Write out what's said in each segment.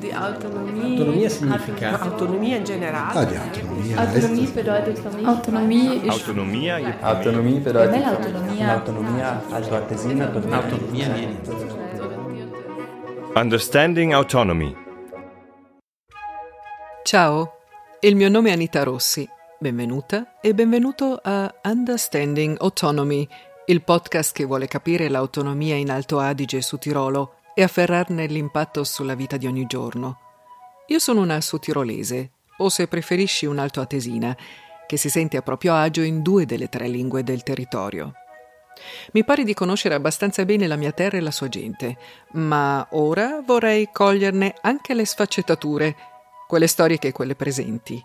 Die Autonomie. Autonomia significa? Autonomia in generale. Ah, die Autonomie. Autonomie bedeutet für mich. Autonomie ist. Autonomia je Autonomie bedeutet autonomia. autonomia also artesina. Autonomia viene. Understanding Autonomy. Ciao, il mio nome è Anita Rossi. Benvenuta e benvenuto a Understanding Autonomy, il podcast che vuole capire l'autonomia in Alto Adige su Tirolo e afferrarne l'impatto sulla vita di ogni giorno. Io sono una sudtirolese, o se preferisci un'altoatesina, che si sente a proprio agio in due delle tre lingue del territorio. Mi pare di conoscere abbastanza bene la mia terra e la sua gente, ma ora vorrei coglierne anche le sfaccettature, quelle storiche e quelle presenti.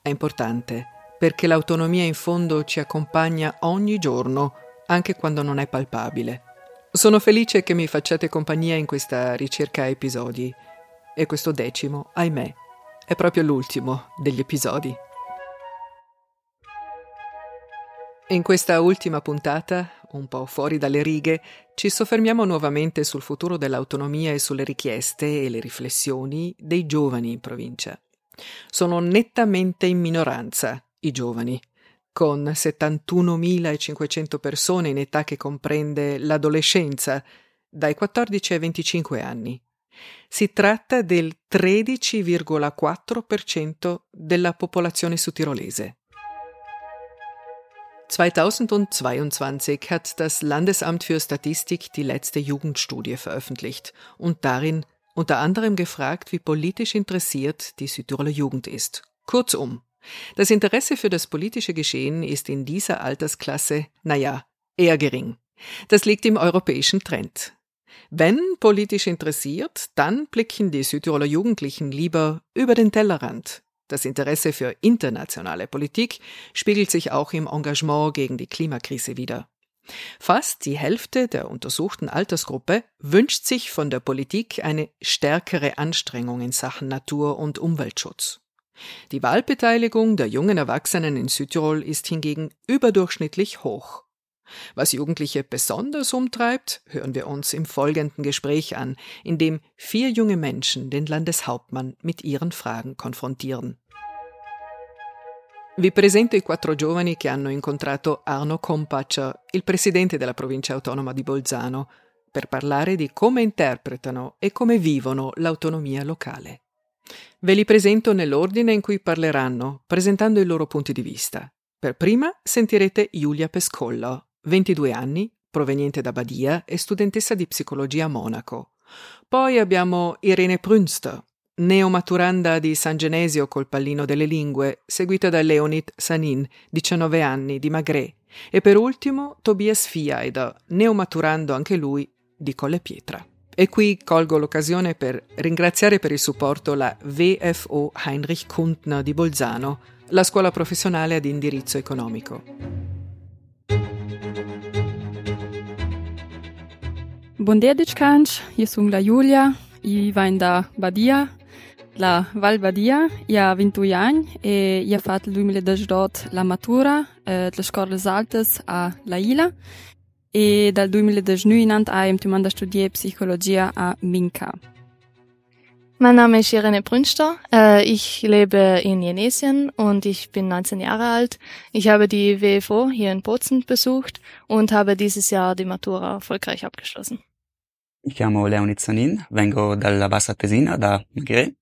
È importante, perché l'autonomia in fondo ci accompagna ogni giorno, anche quando non è palpabile. Sono felice che mi facciate compagnia in questa ricerca a episodi, e questo decimo, ahimè, è proprio l'ultimo degli episodi. In questa ultima puntata, un po' fuori dalle righe, ci soffermiamo nuovamente sul futuro dell'autonomia e sulle richieste e le riflessioni dei giovani in provincia. Sono nettamente in minoranza i giovani, con 71.500 persone in età che comprende l'adolescenza, dai 14 ai 25 anni. Si tratta del 13,4% della popolazione sudtirolese. 2022 hat das Landesamt für Statistik die letzte Jugendstudie veröffentlicht und darin unter anderem gefragt, wie politisch interessiert die Südtiroler Jugend ist. Kurzum, das Interesse für das politische Geschehen ist in dieser Altersklasse, naja, eher gering. Das liegt im europäischen Trend. Wenn politisch interessiert, dann blicken die Südtiroler Jugendlichen lieber über den Tellerrand. Das Interesse für internationale Politik spiegelt sich auch im Engagement gegen die Klimakrise wider. Fast die Hälfte der untersuchten Altersgruppe wünscht sich von der Politik eine stärkere Anstrengung in Sachen Natur- und Umweltschutz. Die Wahlbeteiligung der jungen Erwachsenen in Südtirol ist hingegen überdurchschnittlich hoch. Was Jugendliche besonders umtreibt, hören wir uns im folgenden Gespräch an, in dem vier junge Menschen den Landeshauptmann mit ihren Fragen konfrontieren. Vi presento i quattro giovani che hanno incontrato Arno Compaccia, il presidente della provincia autonoma di Bolzano, per parlare di come interpretano e come vivono l'autonomia locale. Ve li presento nell'ordine in cui parleranno, presentando i loro punti di vista. Per prima sentirete Giulia Pescollo, 22 anni, proveniente da Badia e studentessa di psicologia a Monaco. Poi abbiamo Irene Prünster, neomaturanda di San Genesio col pallino delle lingue, seguita da Leonid Sanin, 19 anni, di Maghré, e per ultimo Tobias Fiaider, neomaturando anche lui di Colle Pietra. E qui colgo l'occasione per ringraziare per il supporto la VFO Heinrich Kundner di Bolzano, la scuola professionale ad indirizzo economico. Bun dia, Diccanci. Io sono la Giulia, io vengo da Badia, la Val Badia, io ho 21 anni e ho fatto nel 2018 la matura eh, delle scuole alte a La Ila e dal 2019 in avanti ho imtumato a Minka. Mein Name ist Irene Brünster. Äh, Ich lebe in Jenesien und ich bin 19 Jahre alt. Ich habe die WFO hier in Bozen besucht und habe dieses Jahr die Matura erfolgreich abgeschlossen. Mi chiamo Leonid Sanin, vengo dalla Bassa Tesina, da Maghré.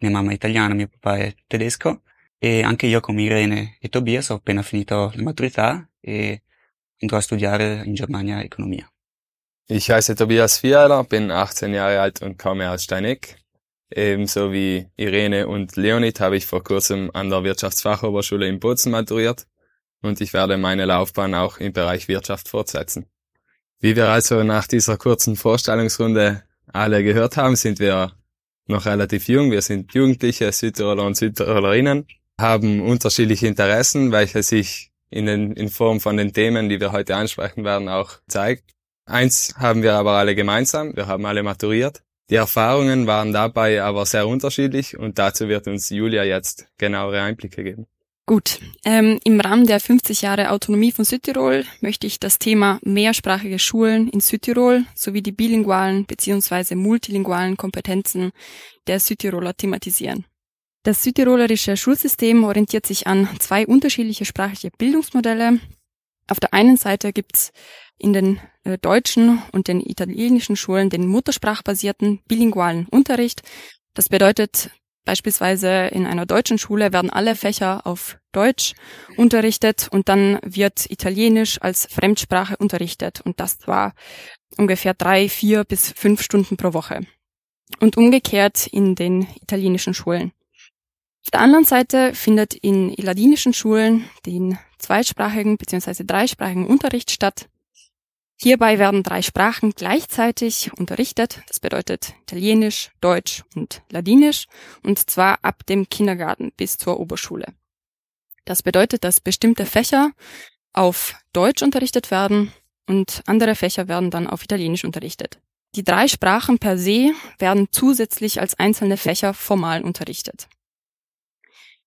Mia mamma è italiana, mio papà è tedesco e anche io come Irene e Tobias ho appena finito la maturità e andrò a studiare in Germania Economia. Ich heiße Tobias Fiala, bin 18 Jahre alt und komme aus Steineck. Ebenso wie Irene und Leonid habe ich vor kurzem an der Wirtschaftsfachhochschule in Bozen maturiert und ich werde meine Laufbahn auch im Bereich Wirtschaft fortsetzen. Wie wir also nach dieser kurzen Vorstellungsrunde alle gehört haben, sind wir noch relativ jung. Wir sind Jugendliche, Südtiroler und Südtirolerinnen, haben unterschiedliche Interessen, welche sich in, den, in Form von den Themen, die wir heute ansprechen werden, auch zeigt. Eins haben wir aber alle gemeinsam. Wir haben alle maturiert. Die Erfahrungen waren dabei aber sehr unterschiedlich und dazu wird uns Julia jetzt genauere Einblicke geben. Gut, ähm, im Rahmen der 50 Jahre Autonomie von Südtirol möchte ich das Thema mehrsprachige Schulen in Südtirol sowie die bilingualen bzw. multilingualen Kompetenzen der Südtiroler thematisieren. Das südtirolerische Schulsystem orientiert sich an zwei unterschiedliche sprachliche Bildungsmodelle. Auf der einen Seite gibt's in den äh, deutschen und den italienischen Schulen den muttersprachbasierten bilingualen Unterricht. Das bedeutet, Beispielsweise in einer deutschen Schule werden alle Fächer auf Deutsch unterrichtet und dann wird Italienisch als Fremdsprache unterrichtet und das war ungefähr drei, vier bis fünf Stunden pro Woche. Und umgekehrt in den italienischen Schulen. Auf der anderen Seite findet in ladinischen Schulen den zweisprachigen bzw. dreisprachigen Unterricht statt. Hierbei werden drei Sprachen gleichzeitig unterrichtet. Das bedeutet Italienisch, Deutsch und Ladinisch. Und zwar ab dem Kindergarten bis zur Oberschule. Das bedeutet, dass bestimmte Fächer auf Deutsch unterrichtet werden und andere Fächer werden dann auf Italienisch unterrichtet. Die drei Sprachen per se werden zusätzlich als einzelne Fächer formal unterrichtet.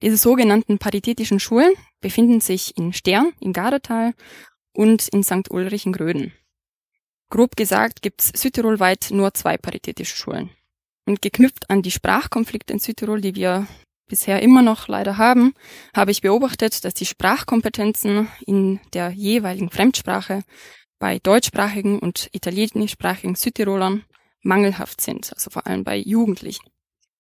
Diese sogenannten paritätischen Schulen befinden sich in Stern im Gardetal und in St. Ulrich in Gröden. Grob gesagt gibt's südtirolweit nur zwei paritätische Schulen. Und geknüpft an die Sprachkonflikte in Südtirol, die wir bisher immer noch leider haben, habe ich beobachtet, dass die Sprachkompetenzen in der jeweiligen Fremdsprache bei deutschsprachigen und italienischsprachigen Südtirolern mangelhaft sind, also vor allem bei Jugendlichen.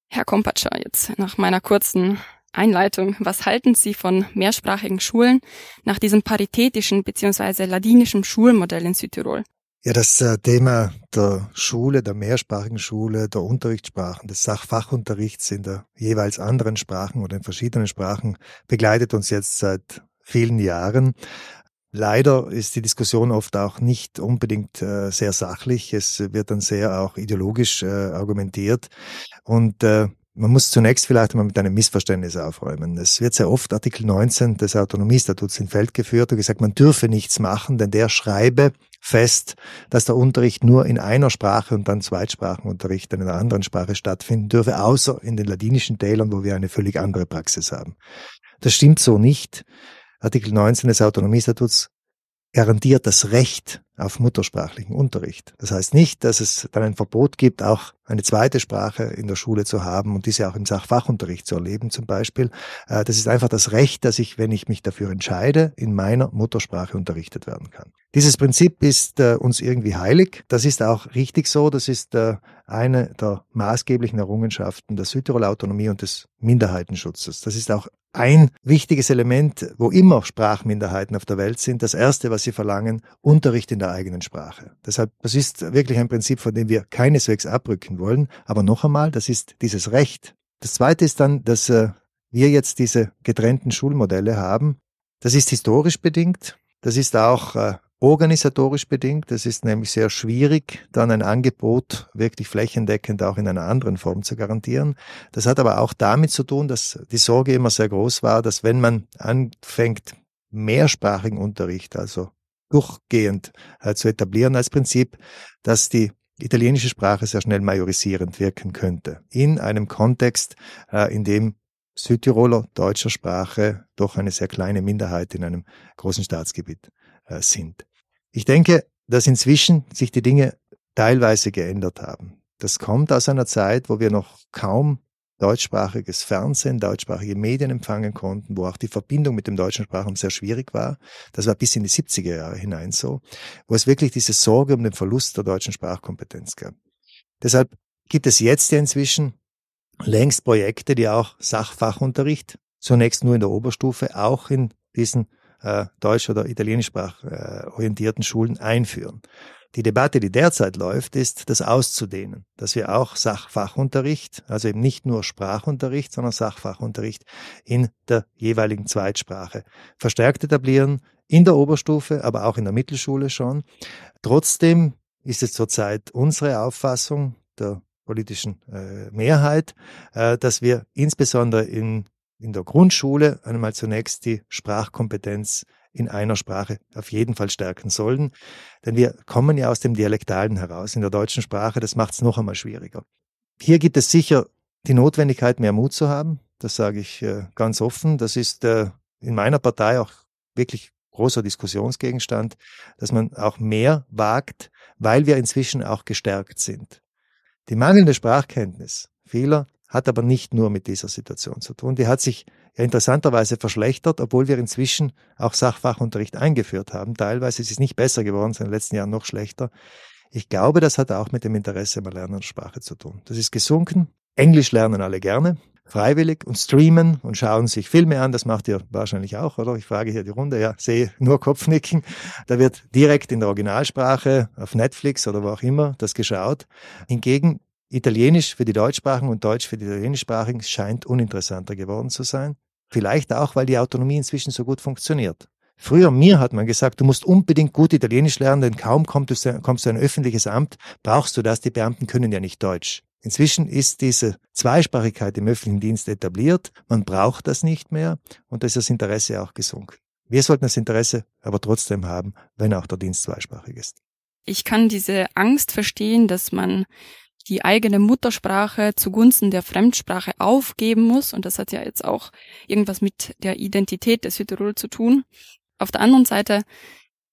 Herr Kompatscher, jetzt nach meiner kurzen Einleitung, was halten Sie von mehrsprachigen Schulen nach diesem paritätischen bzw. ladinischen Schulmodell in Südtirol? Ja, das äh, Thema der Schule, der mehrsprachigen Schule, der Unterrichtssprachen, des Sachfachunterrichts in der jeweils anderen Sprachen oder in verschiedenen Sprachen begleitet uns jetzt seit vielen Jahren. Leider ist die Diskussion oft auch nicht unbedingt äh, sehr sachlich. Es wird dann sehr auch ideologisch äh, argumentiert. Und äh, man muss zunächst vielleicht mal mit einem Missverständnis aufräumen. Es wird sehr oft Artikel 19 des Autonomiestatuts in Feld geführt und gesagt, man dürfe nichts machen, denn der schreibe fest, dass der Unterricht nur in einer Sprache und dann Zweitsprachenunterricht in einer anderen Sprache stattfinden dürfe, außer in den ladinischen Tälern, wo wir eine völlig andere Praxis haben. Das stimmt so nicht. Artikel 19 des Autonomiestatuts garantiert das Recht auf muttersprachlichen Unterricht. Das heißt nicht, dass es dann ein Verbot gibt, auch eine zweite Sprache in der Schule zu haben und diese auch im Sachfachunterricht zu erleben zum Beispiel. Äh, das ist einfach das Recht, dass ich, wenn ich mich dafür entscheide, in meiner Muttersprache unterrichtet werden kann. Dieses Prinzip ist äh, uns irgendwie heilig. Das ist auch richtig so. Das ist äh, eine der maßgeblichen Errungenschaften der Südtiroler Autonomie und des Minderheitenschutzes. Das ist auch ein wichtiges Element, wo immer Sprachminderheiten auf der Welt sind. Das erste, was sie verlangen, Unterricht in der eigenen Sprache. Deshalb, das ist wirklich ein Prinzip, von dem wir keineswegs abrücken wollen. Aber noch einmal, das ist dieses Recht. Das zweite ist dann, dass äh, wir jetzt diese getrennten Schulmodelle haben. Das ist historisch bedingt. Das ist auch äh, organisatorisch bedingt. Es ist nämlich sehr schwierig, dann ein Angebot wirklich flächendeckend auch in einer anderen Form zu garantieren. Das hat aber auch damit zu tun, dass die Sorge immer sehr groß war, dass wenn man anfängt, mehrsprachigen Unterricht, also durchgehend äh, zu etablieren als Prinzip, dass die italienische Sprache sehr schnell majorisierend wirken könnte. In einem Kontext, äh, in dem Südtiroler deutscher Sprache doch eine sehr kleine Minderheit in einem großen Staatsgebiet äh, sind. Ich denke, dass inzwischen sich die Dinge teilweise geändert haben. Das kommt aus einer Zeit, wo wir noch kaum deutschsprachiges Fernsehen, deutschsprachige Medien empfangen konnten, wo auch die Verbindung mit dem deutschen Sprachraum sehr schwierig war. Das war bis in die 70er Jahre hinein so, wo es wirklich diese Sorge um den Verlust der deutschen Sprachkompetenz gab. Deshalb gibt es jetzt ja inzwischen längst Projekte, die auch Sachfachunterricht, zunächst nur in der Oberstufe, auch in diesen äh, deutsch- oder italienischsprach äh, orientierten Schulen einführen. Die Debatte, die derzeit läuft, ist, das auszudehnen, dass wir auch Sachfachunterricht, also eben nicht nur Sprachunterricht, sondern Sachfachunterricht in der jeweiligen Zweitsprache verstärkt etablieren, in der Oberstufe, aber auch in der Mittelschule schon. Trotzdem ist es zurzeit unsere Auffassung der politischen äh, Mehrheit, äh, dass wir insbesondere in in der Grundschule einmal zunächst die Sprachkompetenz in einer Sprache auf jeden Fall stärken sollen. Denn wir kommen ja aus dem Dialektalen heraus in der deutschen Sprache. Das macht es noch einmal schwieriger. Hier gibt es sicher die Notwendigkeit, mehr Mut zu haben. Das sage ich äh, ganz offen. Das ist äh, in meiner Partei auch wirklich großer Diskussionsgegenstand, dass man auch mehr wagt, weil wir inzwischen auch gestärkt sind. Die mangelnde Sprachkenntnis vieler hat aber nicht nur mit dieser Situation zu tun. Die hat sich ja interessanterweise verschlechtert, obwohl wir inzwischen auch Sachfachunterricht eingeführt haben. Teilweise ist es nicht besser geworden, sondern in den letzten Jahren noch schlechter. Ich glaube, das hat auch mit dem Interesse am Lernen der Sprache zu tun. Das ist gesunken. Englisch lernen alle gerne, freiwillig und streamen und schauen sich Filme an. Das macht ihr wahrscheinlich auch, oder? Ich frage hier die Runde. Ja, sehe nur Kopfnicken. Da wird direkt in der Originalsprache auf Netflix oder wo auch immer das geschaut. Hingegen Italienisch für die Deutschsprachigen und Deutsch für die Italienischsprachigen scheint uninteressanter geworden zu sein. Vielleicht auch, weil die Autonomie inzwischen so gut funktioniert. Früher mir hat man gesagt, du musst unbedingt gut Italienisch lernen, denn kaum kommst du, du ein öffentliches Amt, brauchst du das, die Beamten können ja nicht Deutsch. Inzwischen ist diese Zweisprachigkeit im öffentlichen Dienst etabliert, man braucht das nicht mehr und da ist das Interesse auch gesunken. Wir sollten das Interesse aber trotzdem haben, wenn auch der Dienst zweisprachig ist. Ich kann diese Angst verstehen, dass man die eigene Muttersprache zugunsten der Fremdsprache aufgeben muss. Und das hat ja jetzt auch irgendwas mit der Identität der Südtirol zu tun. Auf der anderen Seite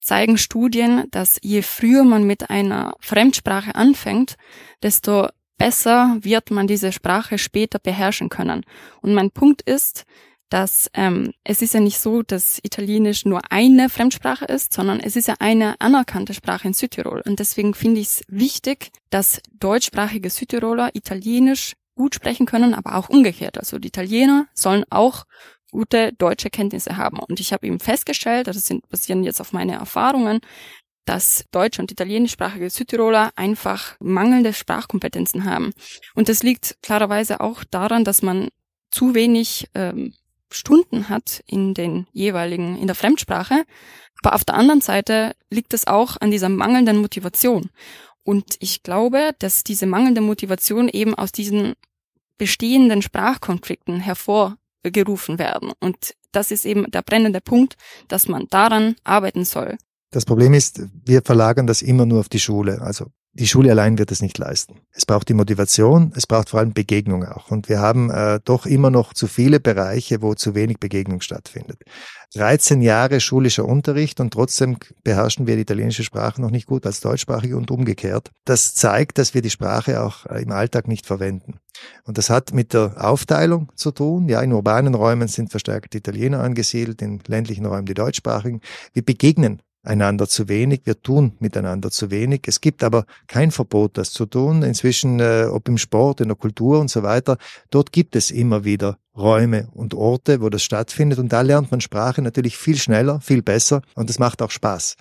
zeigen Studien, dass je früher man mit einer Fremdsprache anfängt, desto besser wird man diese Sprache später beherrschen können. Und mein Punkt ist, dass ähm, es ist ja nicht so, dass Italienisch nur eine Fremdsprache ist, sondern es ist ja eine anerkannte Sprache in Südtirol. Und deswegen finde ich es wichtig, dass deutschsprachige Südtiroler Italienisch gut sprechen können, aber auch umgekehrt. Also die Italiener sollen auch gute deutsche Kenntnisse haben. Und ich habe eben festgestellt, das sind basieren jetzt auf meine Erfahrungen, dass deutsch- und italienischsprachige Südtiroler einfach mangelnde Sprachkompetenzen haben. Und das liegt klarerweise auch daran, dass man zu wenig ähm, Stunden hat in den jeweiligen, in der Fremdsprache. Aber auf der anderen Seite liegt es auch an dieser mangelnden Motivation. Und ich glaube, dass diese mangelnde Motivation eben aus diesen bestehenden Sprachkonflikten hervorgerufen werden. Und das ist eben der brennende Punkt, dass man daran arbeiten soll. Das Problem ist, wir verlagern das immer nur auf die Schule. Also die Schule allein wird es nicht leisten. Es braucht die Motivation, es braucht vor allem Begegnung auch. Und wir haben äh, doch immer noch zu viele Bereiche, wo zu wenig Begegnung stattfindet. 13 Jahre schulischer Unterricht und trotzdem beherrschen wir die italienische Sprache noch nicht gut als Deutschsprachige und umgekehrt. Das zeigt, dass wir die Sprache auch äh, im Alltag nicht verwenden. Und das hat mit der Aufteilung zu tun. Ja, in urbanen Räumen sind verstärkt Italiener angesiedelt, in ländlichen Räumen die Deutschsprachigen. Wir begegnen einander zu wenig, wir tun miteinander zu wenig. Es gibt aber kein Verbot, das zu tun. Inzwischen, äh, ob im Sport, in der Kultur und so weiter, dort gibt es immer wieder Räume und Orte, wo das stattfindet. Und da lernt man Sprache natürlich viel schneller, viel besser und es macht auch Spaß.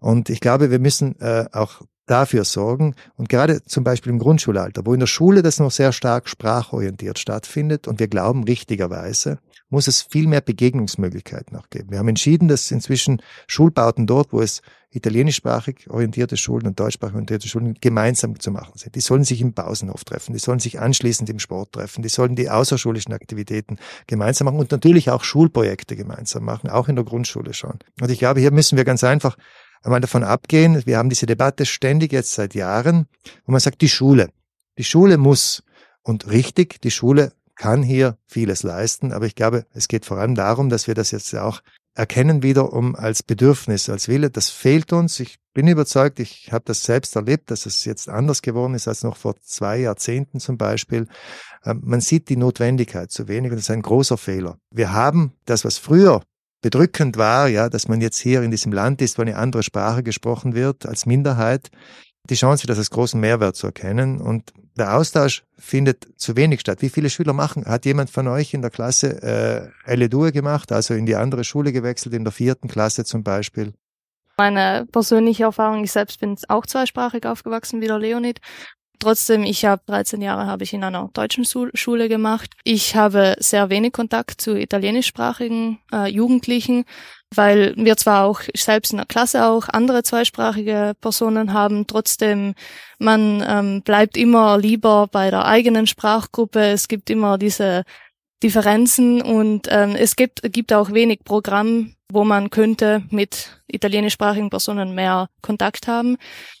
Und ich glaube, wir müssen äh, auch dafür sorgen. Und gerade zum Beispiel im Grundschulalter, wo in der Schule das noch sehr stark sprachorientiert stattfindet und wir glauben richtigerweise, muss es viel mehr Begegnungsmöglichkeiten auch geben. Wir haben entschieden, dass inzwischen Schulbauten dort, wo es italienischsprachig orientierte Schulen und deutschsprachig orientierte Schulen gemeinsam zu machen sind. Die sollen sich im Pausenhof treffen, die sollen sich anschließend im Sport treffen, die sollen die außerschulischen Aktivitäten gemeinsam machen und natürlich auch Schulprojekte gemeinsam machen, auch in der Grundschule schon. Und ich glaube, hier müssen wir ganz einfach einmal davon abgehen, wir haben diese Debatte ständig jetzt seit Jahren, wo man sagt, die Schule. Die Schule muss und richtig, die Schule kann hier vieles leisten, aber ich glaube, es geht vor allem darum, dass wir das jetzt auch erkennen wiederum als Bedürfnis, als Wille. Das fehlt uns. Ich bin überzeugt, ich habe das selbst erlebt, dass es jetzt anders geworden ist als noch vor zwei Jahrzehnten zum Beispiel. Ähm, man sieht die Notwendigkeit zu wenig und das ist ein großer Fehler. Wir haben das, was früher bedrückend war, ja, dass man jetzt hier in diesem Land ist, wo eine andere Sprache gesprochen wird als Minderheit die Chance, das als großen Mehrwert zu erkennen. Und der Austausch findet zu wenig statt. Wie viele Schüler machen? Hat jemand von euch in der Klasse äh, L2 gemacht, also in die andere Schule gewechselt, in der vierten Klasse zum Beispiel? Meine persönliche Erfahrung, ich selbst bin auch zweisprachig aufgewachsen wie der Leonid. Trotzdem, ich habe 13 Jahre habe ich in einer deutschen Schule gemacht. Ich habe sehr wenig Kontakt zu italienischsprachigen äh, Jugendlichen, weil wir zwar auch selbst in der Klasse auch andere zweisprachige Personen haben, trotzdem man ähm, bleibt immer lieber bei der eigenen Sprachgruppe. Es gibt immer diese Differenzen und ähm, es gibt, gibt auch wenig Programm, wo man könnte mit italienischsprachigen Personen mehr Kontakt haben.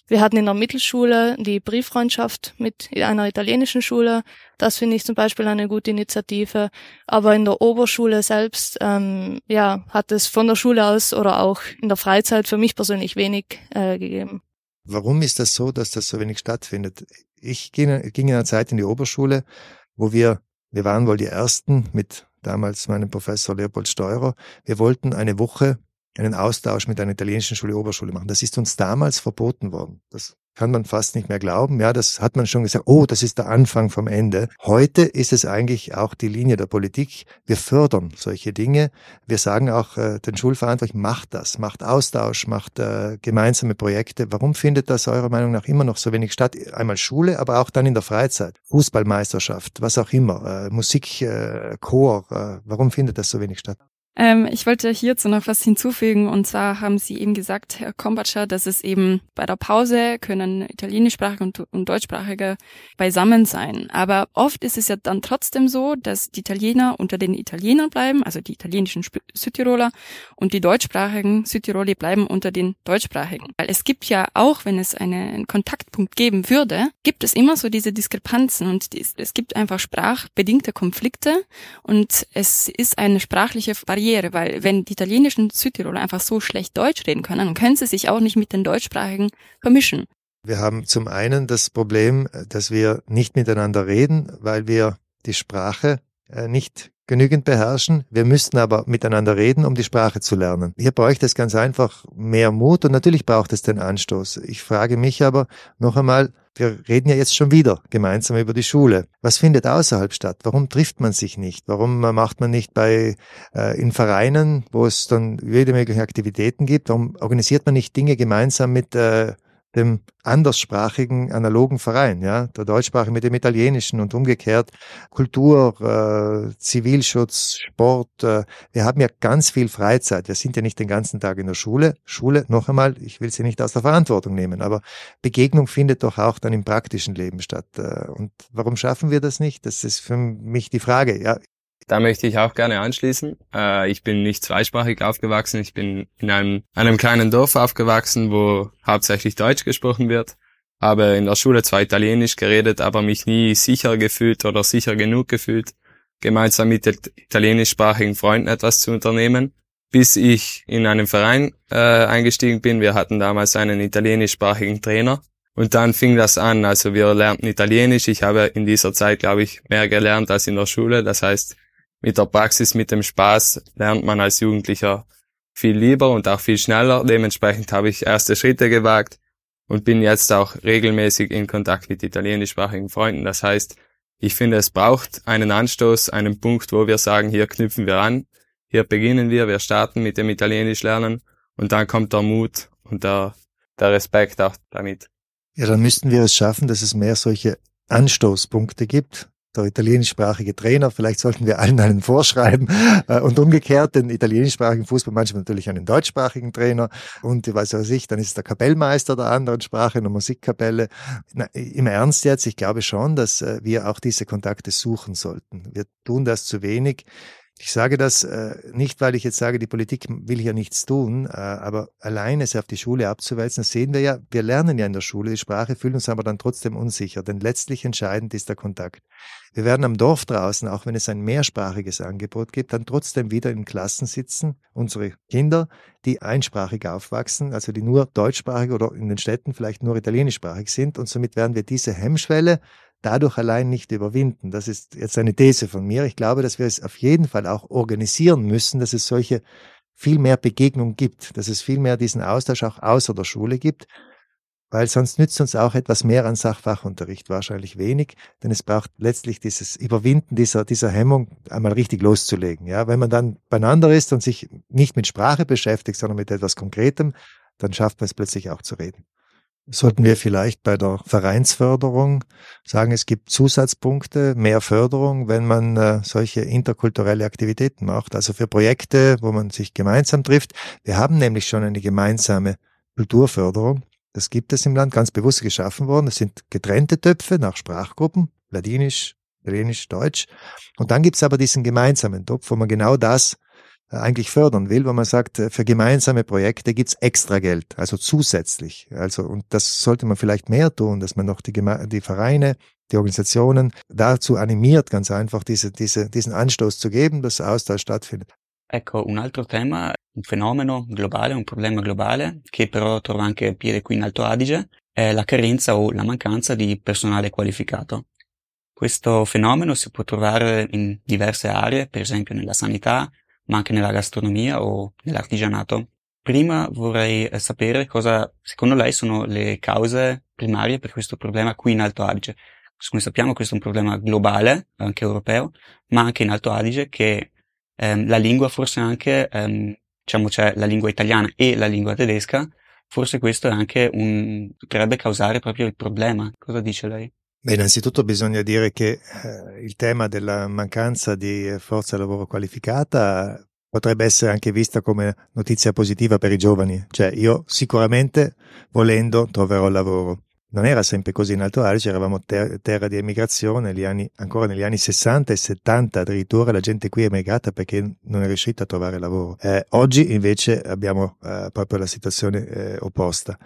Wir hatten in der Mittelschule die Brieffreundschaft mit einer italienischen Schule. Das finde ich zum Beispiel eine gute Initiative. Aber in der Oberschule selbst, ähm, ja, hat es von der Schule aus oder auch in der Freizeit für mich persönlich wenig äh, gegeben. Warum ist das so, dass das so wenig stattfindet? Ich ging, ging in einer Zeit in die Oberschule, wo wir, wir waren wohl die Ersten mit damals meinem Professor Leopold Steurer. Wir wollten eine Woche einen Austausch mit einer italienischen Schule Oberschule machen. Das ist uns damals verboten worden. Das kann man fast nicht mehr glauben. Ja, das hat man schon gesagt, oh, das ist der Anfang vom Ende. Heute ist es eigentlich auch die Linie der Politik. Wir fördern solche Dinge. Wir sagen auch äh, den Schulverantwortlichen, macht das, macht Austausch, macht äh, gemeinsame Projekte. Warum findet das eurer Meinung nach immer noch so wenig statt? Einmal Schule, aber auch dann in der Freizeit. Fußballmeisterschaft, was auch immer, äh, Musik, äh, Chor. Äh, warum findet das so wenig statt? Ähm, ich wollte hierzu noch was hinzufügen und zwar haben Sie eben gesagt, Herr Kombatscher, dass es eben bei der Pause können italienischsprachige und, und deutschsprachige beisammen sein. Aber oft ist es ja dann trotzdem so, dass die Italiener unter den Italienern bleiben, also die italienischen Südtiroler und die deutschsprachigen Südtiroler bleiben unter den deutschsprachigen. Weil es gibt ja auch, wenn es einen Kontaktpunkt geben würde, gibt es immer so diese Diskrepanzen und es gibt einfach sprachbedingte Konflikte und es ist eine sprachliche Variante Barriere, weil wenn die italienischen Südtiroler einfach so schlecht Deutsch reden können, dann können sie sich auch nicht mit den deutschsprachigen vermischen. Wir haben zum einen das Problem, dass wir nicht miteinander reden, weil wir die Sprache nicht genügend beherrschen. Wir müssten aber miteinander reden, um die Sprache zu lernen. Hier bräuchte es ganz einfach mehr Mut und natürlich braucht es den Anstoß. Ich frage mich aber noch einmal, wir reden ja jetzt schon wieder gemeinsam über die Schule. Was findet außerhalb statt? Warum trifft man sich nicht? Warum macht man nicht bei äh, in Vereinen, wo es dann jede mögliche Aktivitäten gibt? Warum organisiert man nicht Dinge gemeinsam mit äh, dem anderssprachigen analogen Verein, ja, der deutschsprachige mit dem italienischen und umgekehrt Kultur, äh, Zivilschutz, Sport. Äh, wir haben ja ganz viel Freizeit. Wir sind ja nicht den ganzen Tag in der Schule. Schule, noch einmal, ich will sie nicht aus der Verantwortung nehmen, aber Begegnung findet doch auch dann im praktischen Leben statt. Äh, und warum schaffen wir das nicht? Das ist für mich die Frage. Ja, da möchte ich auch gerne anschließen. Äh, ich bin nicht zweisprachig aufgewachsen. Ich bin in einem, einem kleinen Dorf aufgewachsen, wo hauptsächlich Deutsch gesprochen wird. Habe in der Schule zwar Italienisch geredet, aber mich nie sicher gefühlt oder sicher genug gefühlt, gemeinsam mit italienischsprachigen Freunden etwas zu unternehmen. Bis ich in einen Verein äh, eingestiegen bin. Wir hatten damals einen italienischsprachigen Trainer. Und dann fing das an. Also wir lernten Italienisch. Ich habe in dieser Zeit, glaube ich, mehr gelernt als in der Schule. Das heißt, mit der Praxis, mit dem Spaß lernt man als Jugendlicher viel lieber und auch viel schneller. Dementsprechend habe ich erste Schritte gewagt und bin jetzt auch regelmäßig in Kontakt mit italienischsprachigen Freunden. Das heißt, ich finde, es braucht einen Anstoß, einen Punkt, wo wir sagen, hier knüpfen wir an, hier beginnen wir, wir starten mit dem Italienisch lernen und dann kommt der Mut und der, der Respekt auch damit. Ja, dann müssten wir es schaffen, dass es mehr solche Anstoßpunkte gibt, der italienischsprachige Trainer. Vielleicht sollten wir allen einen vorschreiben äh, und umgekehrt den italienischsprachigen Fußball manchmal natürlich einen deutschsprachigen Trainer und weiß ich, dann ist der Kapellmeister der anderen Sprache, in der Musikkapelle. Na, Im Ernst jetzt, ich glaube schon, dass äh, wir auch diese Kontakte suchen sollten. Wir tun das zu wenig. Ich sage das äh, nicht, weil ich jetzt sage, die Politik will hier nichts tun, äh, aber allein es auf die Schule abzuwälzen, sehen wir ja, wir lernen ja in der Schule die Sprache, fühlen uns aber dann trotzdem unsicher, denn letztlich entscheidend ist der Kontakt. Wir werden am Dorf draußen, auch wenn es ein mehrsprachiges Angebot gibt, dann trotzdem wieder in Klassen sitzen, unsere Kinder, die einsprachig aufwachsen, also die nur deutschsprachig oder in den Städten vielleicht nur italienischsprachig sind und somit werden wir diese Hemmschwelle dadurch allein nicht überwinden. Das ist jetzt eine These von mir. Ich glaube, dass wir es auf jeden Fall auch organisieren müssen, dass es solche viel mehr Begegnungen gibt, dass es viel mehr diesen Austausch auch außer der Schule gibt, weil sonst nützt uns auch etwas mehr an Sachfachunterricht wahrscheinlich wenig, denn es braucht letztlich dieses Überwinden dieser, dieser Hemmung einmal richtig loszulegen. Ja, wenn man dann beieinander ist und sich nicht mit Sprache beschäftigt, sondern mit etwas Konkretem, dann schafft man es plötzlich auch zu reden. Sollten wir vielleicht bei der Vereinsförderung sagen, es gibt Zusatzpunkte, mehr Förderung, wenn man äh, solche interkulturelle Aktivitäten macht, also für Projekte, wo man sich gemeinsam trifft. Wir haben nämlich schon eine gemeinsame Kulturförderung. Das gibt es im Land ganz bewusst geschaffen worden. Das sind getrennte Töpfe nach Sprachgruppen, Ladinisch, Italienisch, Deutsch. Und dann gibt es aber diesen gemeinsamen Topf, wo man genau das eigentlich fördern will, wo man sagt, für gemeinsame Projekte gibt's extra Geld, also zusätzlich. Also, und das sollte man vielleicht mehr tun, dass man noch die, Geme die Vereine, die Organisationen dazu animiert, ganz einfach diese, diese, diesen Anstoß zu geben, dass Austausch stattfindet. Ecco, un altro tema, un fenomeno globale, un problema globale, che però trova anche piede qui in Alto Adige, è la carenza o la mancanza di personale qualificato. Questo fenomeno si può trovare in diverse aree, per esempio nella sanità, ma anche nella gastronomia o nell'artigianato. Prima vorrei eh, sapere cosa, secondo lei, sono le cause primarie per questo problema qui in Alto Adige. Come sappiamo questo è un problema globale, anche europeo, ma anche in Alto Adige che ehm, la lingua forse anche, ehm, diciamo c'è la lingua italiana e la lingua tedesca, forse questo è anche un, potrebbe causare proprio il problema. Cosa dice lei? Beh, innanzitutto bisogna dire che eh, il tema della mancanza di forza lavoro qualificata potrebbe essere anche vista come notizia positiva per i giovani. Cioè, io sicuramente, volendo, troverò lavoro. Non era sempre così in Alto Adige, eravamo ter- terra di emigrazione, negli anni, ancora negli anni 60 e 70 addirittura la gente qui è emigrata perché non è riuscita a trovare lavoro. Eh, oggi invece abbiamo eh, proprio la situazione eh, opposta.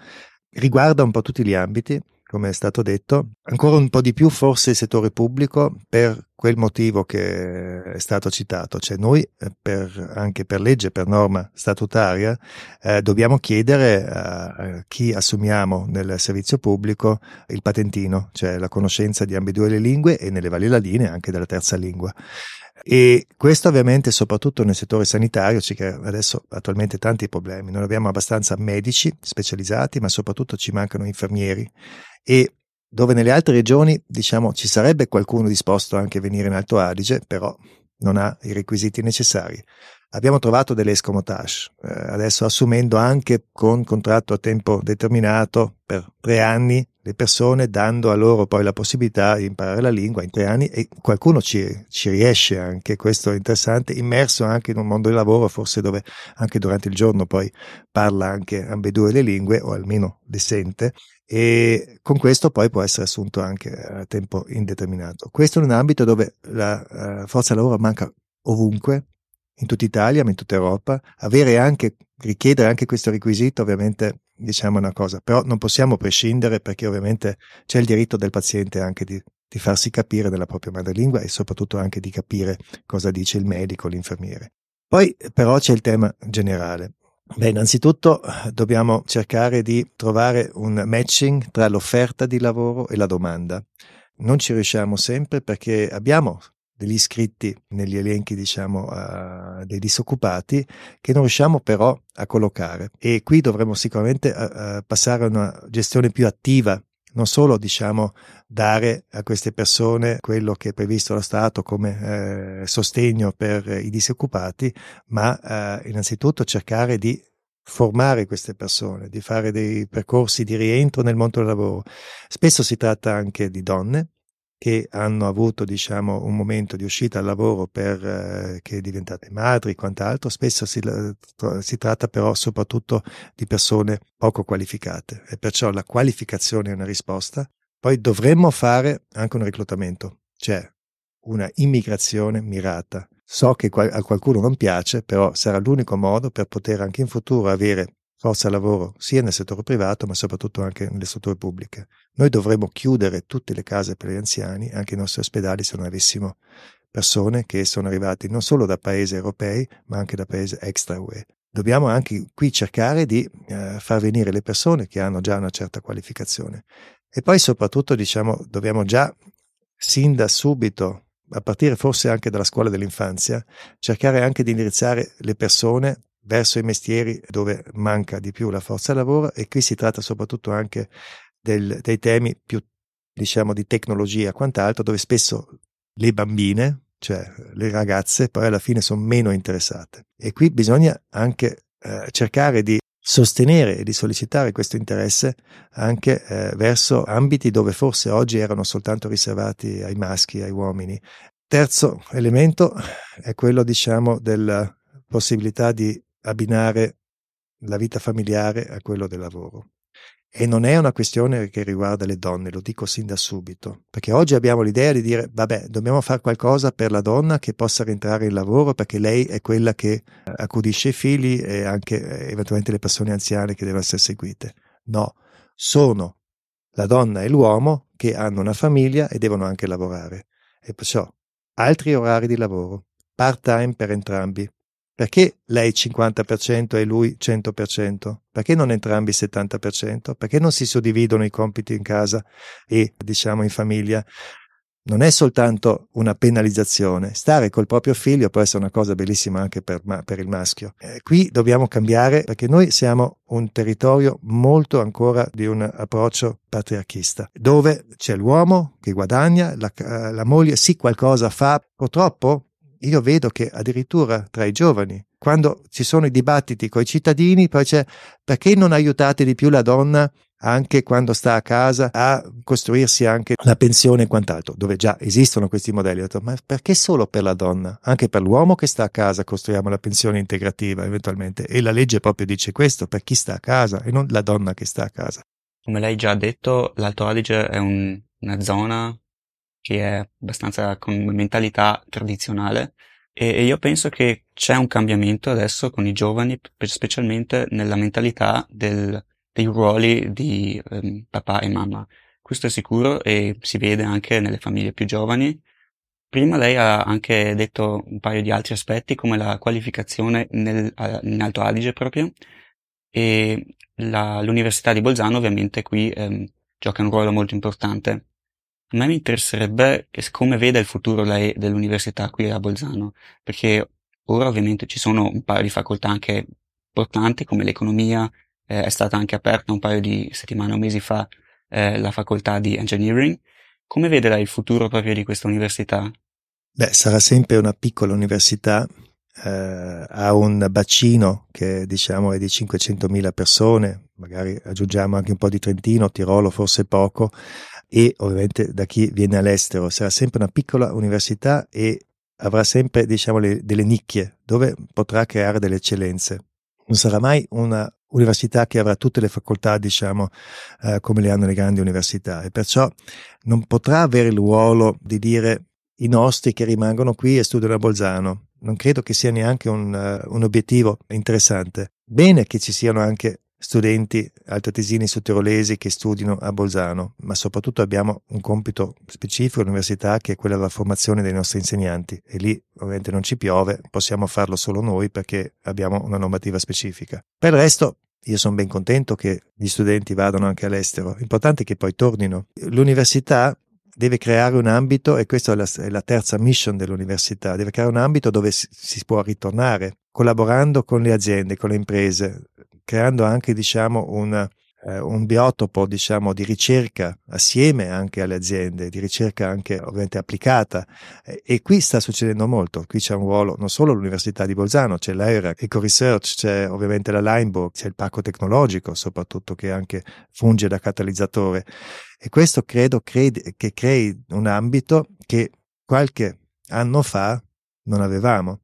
Riguarda un po' tutti gli ambiti, come è stato detto, ancora un po' di più forse il settore pubblico per quel motivo che è stato citato, cioè noi eh, per, anche per legge, per norma statutaria, eh, dobbiamo chiedere a, chi assumiamo nel servizio pubblico il patentino, cioè la conoscenza di ambedue le lingue e nelle valide linee anche della terza lingua. E questo ovviamente soprattutto nel settore sanitario ci crea adesso attualmente tanti problemi. Non abbiamo abbastanza medici specializzati, ma soprattutto ci mancano infermieri e dove nelle altre regioni diciamo ci sarebbe qualcuno disposto anche a venire in Alto Adige, però non ha i requisiti necessari. Abbiamo trovato delle escomotage, eh, adesso assumendo anche con contratto a tempo determinato per tre anni le persone, dando a loro poi la possibilità di imparare la lingua in tre anni e qualcuno ci, ci riesce anche, questo è interessante, immerso anche in un mondo del lavoro, forse dove anche durante il giorno poi parla anche ambedue le lingue o almeno le sente e con questo poi può essere assunto anche a tempo indeterminato. Questo in un ambito dove la uh, forza lavoro manca ovunque, in tutta Italia, ma in tutta Europa, avere anche, richiedere anche questo requisito ovviamente diciamo una cosa, però non possiamo prescindere perché ovviamente c'è il diritto del paziente anche di, di farsi capire nella propria madrelingua e soprattutto anche di capire cosa dice il medico, l'infermiere. Poi però c'è il tema generale. Beh, innanzitutto dobbiamo cercare di trovare un matching tra l'offerta di lavoro e la domanda. Non ci riusciamo sempre perché abbiamo degli iscritti negli elenchi, diciamo, uh, dei disoccupati che non riusciamo però a collocare. E qui dovremmo sicuramente uh, passare a una gestione più attiva non solo diciamo dare a queste persone quello che è previsto dallo Stato come eh, sostegno per i disoccupati, ma eh, innanzitutto cercare di formare queste persone, di fare dei percorsi di rientro nel mondo del lavoro. Spesso si tratta anche di donne che hanno avuto diciamo un momento di uscita al lavoro per eh, che diventate madri e quant'altro spesso si, si, tratta però soprattutto di persone poco qualificate e perciò la qualificazione è una risposta. Poi dovremmo fare anche un reclutamento cioè una immigrazione mirata. So che a qualcuno non piace però sarà l'unico modo per poter anche in futuro avere forza lavoro sia nel settore privato ma soprattutto anche nelle strutture pubbliche. Noi dovremmo chiudere tutte le case per gli anziani, anche i nostri ospedali, se non avessimo persone che sono arrivate non solo da paesi europei ma anche da paesi extra UE. Dobbiamo anche qui cercare di eh, far venire le persone che hanno già una certa qualificazione e poi soprattutto diciamo dobbiamo già sin da subito a partire forse anche dalla scuola dell'infanzia, cercare anche di indirizzare le persone verso i mestieri dove manca di più la forza lavoro e qui si tratta soprattutto anche del, dei temi più diciamo di tecnologia quant'altro dove spesso le bambine cioè le ragazze poi alla fine sono meno interessate e qui bisogna anche eh, cercare di sostenere e di sollecitare questo interesse anche eh, verso ambiti dove forse oggi erano soltanto riservati ai maschi, ai uomini. Terzo elemento è quello, diciamo, della possibilità di abbinare la vita familiare a quello del lavoro. E non è una questione che riguarda le donne, lo dico sin da subito, perché oggi abbiamo l'idea di dire, vabbè, dobbiamo fare qualcosa per la donna che possa rientrare in lavoro perché lei è quella che accudisce i figli e anche eh, eventualmente le persone anziane che devono essere seguite. No, sono la donna e l'uomo che hanno una famiglia e devono anche lavorare. E perciò altri orari di lavoro, part time per entrambi, perché lei 50% e lui 100%? Perché non entrambi 70%? Perché non si suddividono i compiti in casa e diciamo in famiglia? Non è soltanto una penalizzazione, stare col proprio figlio può essere una cosa bellissima anche per, per il maschio. Eh, qui dobbiamo cambiare perché noi siamo un territorio molto ancora di un approccio patriarchista, dove c'è l'uomo che guadagna, la, la moglie sì qualcosa fa, purtroppo io vedo che addirittura tra i giovani, quando ci sono i dibattiti con i cittadini, poi c'è perché non aiutate di più la donna anche quando sta a casa a costruirsi anche la pensione e quant'altro, dove già esistono questi modelli. Ho detto, ma perché solo per la donna? Anche per l'uomo che sta a casa costruiamo la pensione integrativa eventualmente. E la legge proprio dice questo, per chi sta a casa e non la donna che sta a casa. Come lei già ha detto, l'Alto Adige è un, una zona che è abbastanza con mentalità tradizionale e, io penso che c'è un cambiamento adesso con i giovani, specialmente nella mentalità del, dei ruoli di um, papà e mamma. Questo è sicuro e si vede anche nelle famiglie più giovani. Prima lei ha anche detto un paio di altri aspetti come la qualificazione nel, in Alto Adige proprio e la, l'Università di Bolzano ovviamente qui um, gioca un ruolo molto importante. A me mi interesserebbe come vede il futuro lei dell'università qui a Bolzano, perché ora ovviamente ci sono un paio di facoltà anche importanti come l'economia, eh, è stata anche aperta un paio di settimane o mesi fa eh, la facoltà di engineering. Come vede lei il futuro proprio di questa università? Beh, sarà sempre una piccola università, eh, ha un bacino che diciamo è di 500.000 persone, magari aggiungiamo anche un po' di Trentino, Tirolo forse poco, e ovviamente da chi viene all'estero. Sarà sempre una piccola università e avrà sempre, diciamo, le, delle nicchie dove potrà creare delle eccellenze. Non sarà mai una università che avrà tutte le facoltà, diciamo, eh, come le hanno le grandi università e perciò non potrà avere il ruolo di dire i nostri che rimangono qui e studiano a Bolzano. Non credo che sia neanche un, uh, un obiettivo interessante. Bene che ci siano anche studenti altoatesini sottirolesi che studiano a Bolzano, ma soprattutto abbiamo un compito specifico all'università che è quello della formazione dei nostri insegnanti e lì ovviamente non ci piove, possiamo farlo solo noi perché abbiamo una normativa specifica. Per il resto io sono ben contento che gli studenti vadano anche all'estero, l'importante è che poi tornino. L'università deve creare un ambito, e questa è la, è la terza mission dell'università, deve creare un ambito dove si, si può ritornare, collaborando con le aziende, con le imprese, creando anche diciamo un, eh, un biotopo diciamo di ricerca assieme anche alle aziende, di ricerca anche ovviamente applicata. E, e qui sta succedendo molto, qui c'è un ruolo non solo l'Università di Bolzano, c'è l'ERA, Eco Research, c'è ovviamente la Limbo, c'è il Parco Tecnologico soprattutto che anche funge da catalizzatore. E questo credo credi, che crei un ambito che qualche anno fa non avevamo.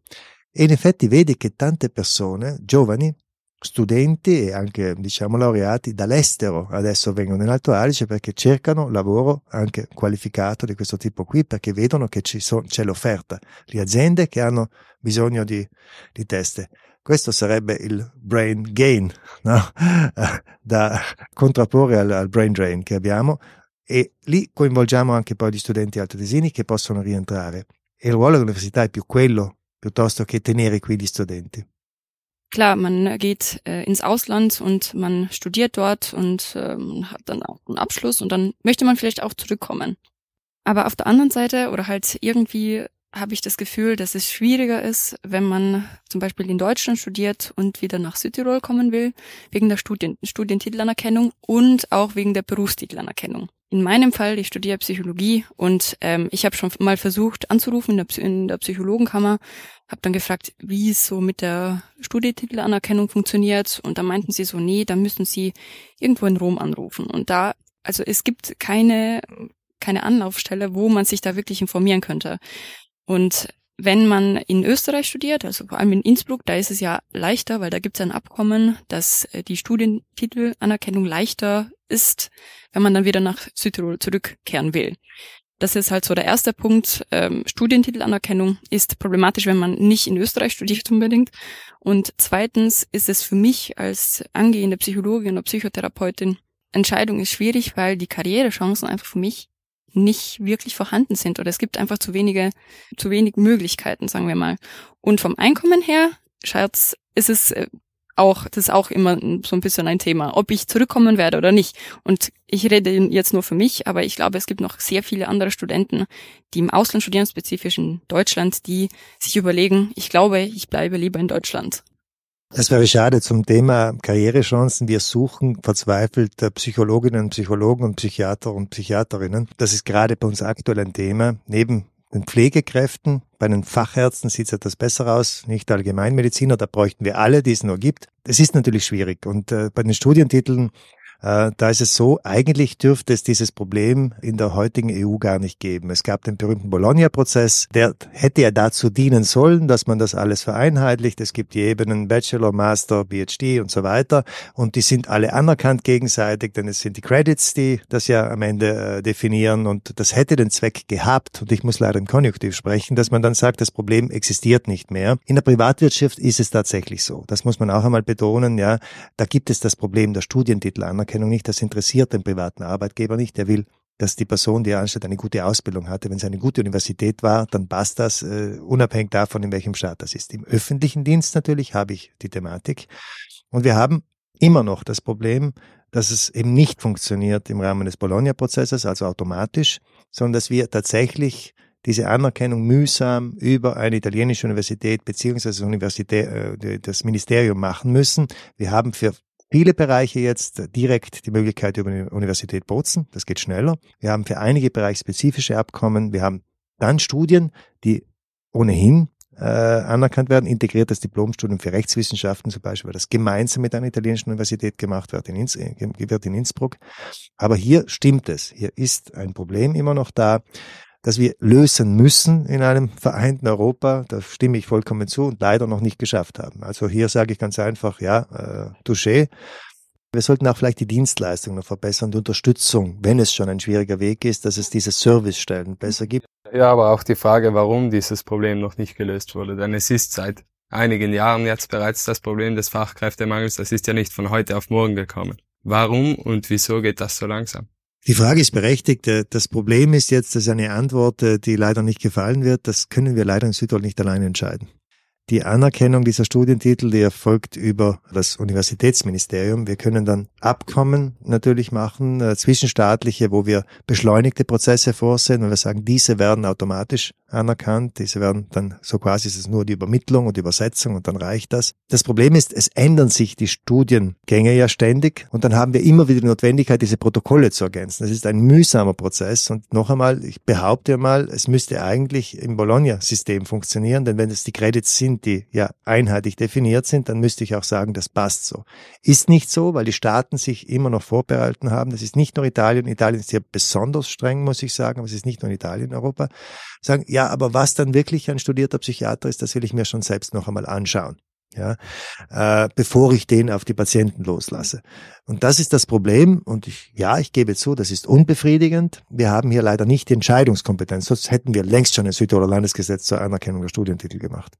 E in effetti vedi che tante persone, giovani, studenti e anche diciamo laureati dall'estero adesso vengono in Alto Adige perché cercano lavoro anche qualificato di questo tipo qui perché vedono che so, c'è l'offerta, le aziende che hanno bisogno di, di teste. Questo sarebbe il brain gain no? da contrapporre al, al, brain drain che abbiamo e lì coinvolgiamo anche poi gli studenti altoatesini che possono rientrare e il ruolo dell'università è più quello piuttosto che tenere qui gli studenti. Klar, man geht äh, ins Ausland und man studiert dort und ähm, hat dann auch einen Abschluss und dann möchte man vielleicht auch zurückkommen. Aber auf der anderen Seite oder halt irgendwie habe ich das Gefühl, dass es schwieriger ist, wenn man zum Beispiel in Deutschland studiert und wieder nach Südtirol kommen will, wegen der Studien Studientitelanerkennung und auch wegen der Berufstitelanerkennung. In meinem Fall, ich studiere Psychologie und ähm, ich habe schon mal versucht anzurufen in der, in der Psychologenkammer, habe dann gefragt, wie es so mit der Studietitelanerkennung funktioniert und da meinten sie so, nee, da müssen sie irgendwo in Rom anrufen. Und da, also es gibt keine keine Anlaufstelle, wo man sich da wirklich informieren könnte. Und wenn man in Österreich studiert, also vor allem in Innsbruck, da ist es ja leichter, weil da gibt es ein Abkommen, dass äh, die Studientitelanerkennung leichter ist, wenn man dann wieder nach Südtirol zurückkehren will. Das ist halt so der erste Punkt. Ähm, Studientitelanerkennung ist problematisch, wenn man nicht in Österreich studiert unbedingt. Und zweitens ist es für mich als angehende Psychologin oder Psychotherapeutin Entscheidung ist schwierig, weil die Karrierechancen einfach für mich nicht wirklich vorhanden sind oder es gibt einfach zu wenige, zu wenig Möglichkeiten, sagen wir mal. Und vom Einkommen her, Scherz, ist es äh, auch, das ist auch immer so ein bisschen ein Thema, ob ich zurückkommen werde oder nicht. Und ich rede jetzt nur für mich, aber ich glaube, es gibt noch sehr viele andere Studenten, die im Ausland studieren, spezifisch in Deutschland, die sich überlegen, ich glaube, ich bleibe lieber in Deutschland. Das wäre schade zum Thema Karrierechancen. Wir suchen verzweifelt Psychologinnen, Psychologen und Psychiater und Psychiaterinnen. Das ist gerade bei uns aktuell ein Thema. Neben den Pflegekräften, bei den Fachärzten sieht es etwas besser aus, nicht Allgemeinmediziner, da bräuchten wir alle, die es nur gibt. Es ist natürlich schwierig und äh, bei den Studientiteln äh, da ist es so, eigentlich dürfte es dieses Problem in der heutigen EU gar nicht geben. Es gab den berühmten Bologna-Prozess, der hätte ja dazu dienen sollen, dass man das alles vereinheitlicht. Es gibt die Ebenen Bachelor, Master, PhD und so weiter und die sind alle anerkannt gegenseitig, denn es sind die Credits, die das ja am Ende äh, definieren und das hätte den Zweck gehabt und ich muss leider im Konjunktiv sprechen, dass man dann sagt, das Problem existiert nicht mehr. In der Privatwirtschaft ist es tatsächlich so. Das muss man auch einmal betonen, ja. Da gibt es das Problem der Studientitelanerkennung Anerkennung nicht, das interessiert den privaten Arbeitgeber nicht. Der will, dass die Person, die er anstellt, eine gute Ausbildung hatte. Wenn es eine gute Universität war, dann passt das, äh, unabhängig davon, in welchem Staat das ist. Im öffentlichen Dienst natürlich habe ich die Thematik. Und wir haben immer noch das Problem, dass es eben nicht funktioniert im Rahmen des Bologna-Prozesses, also automatisch, sondern dass wir tatsächlich diese Anerkennung mühsam über eine italienische Universität beziehungsweise Universität, äh, das Ministerium machen müssen. Wir haben für viele Bereiche jetzt direkt die Möglichkeit über die Universität Bozen. Das geht schneller. Wir haben für einige Bereiche spezifische Abkommen. Wir haben dann Studien, die ohnehin äh, anerkannt werden, integriertes Diplomstudium für Rechtswissenschaften zum Beispiel, weil das gemeinsam mit einer italienischen Universität gemacht wird in, Inns äh, wird in Innsbruck. Aber hier stimmt es. Hier ist ein Problem immer noch da das wir lösen müssen in einem vereinten Europa. Da stimme ich vollkommen zu und leider noch nicht geschafft haben. Also hier sage ich ganz einfach, ja, äh, touché. Wir sollten auch vielleicht die Dienstleistung noch verbessern, die Unterstützung, wenn es schon ein schwieriger Weg ist, dass es diese Servicestellen besser gibt. Ja, aber auch die Frage, warum dieses Problem noch nicht gelöst wurde. Denn es ist seit einigen Jahren jetzt bereits das Problem des Fachkräftemangels. Das ist ja nicht von heute auf morgen gekommen. Warum und wieso geht das so langsam? Die Frage ist berechtigt. Äh, das Problem ist jetzt, dass eine Antwort, äh, die leider nicht gefallen wird, das können wir leider in Südtirol nicht allein entscheiden. Die Anerkennung dieser Studientitel, die erfolgt über das Universitätsministerium. Wir können dann Abkommen natürlich machen, äh, zwischenstaatliche, wo wir beschleunigte Prozesse vorsehen und wir sagen, diese werden automatisch anerkannt, diese werden dann, so quasi ist es nur die Übermittlung und Übersetzung und dann reicht das. Das Problem ist, es ändern sich die Studiengänge ja ständig und dann haben wir immer wieder die Notwendigkeit, diese Protokolle zu ergänzen. Das ist ein mühsamer Prozess und noch einmal, ich behaupte mal, es müsste eigentlich im Bologna-System funktionieren, denn wenn es die Credits sind, die ja einheitlich definiert sind, dann müsste ich auch sagen, das passt so. Ist nicht so, weil die Staaten sich immer noch vorbehalten haben. Das ist nicht nur Italien. Italien ist hier besonders streng, muss ich sagen, aber es ist nicht nur in Italien, Europa. Sagen, ja, aber was dann wirklich ein studierter Psychiater ist, das will ich mir schon selbst noch einmal anschauen ja, äh, bevor ich den auf die Patienten loslasse. Und das ist das Problem. Und ich, ja, ich gebe zu, das ist unbefriedigend. Wir haben hier leider nicht die Entscheidungskompetenz. Sonst hätten wir längst schon ein Südtiroler Landesgesetz zur Anerkennung der Studientitel gemacht.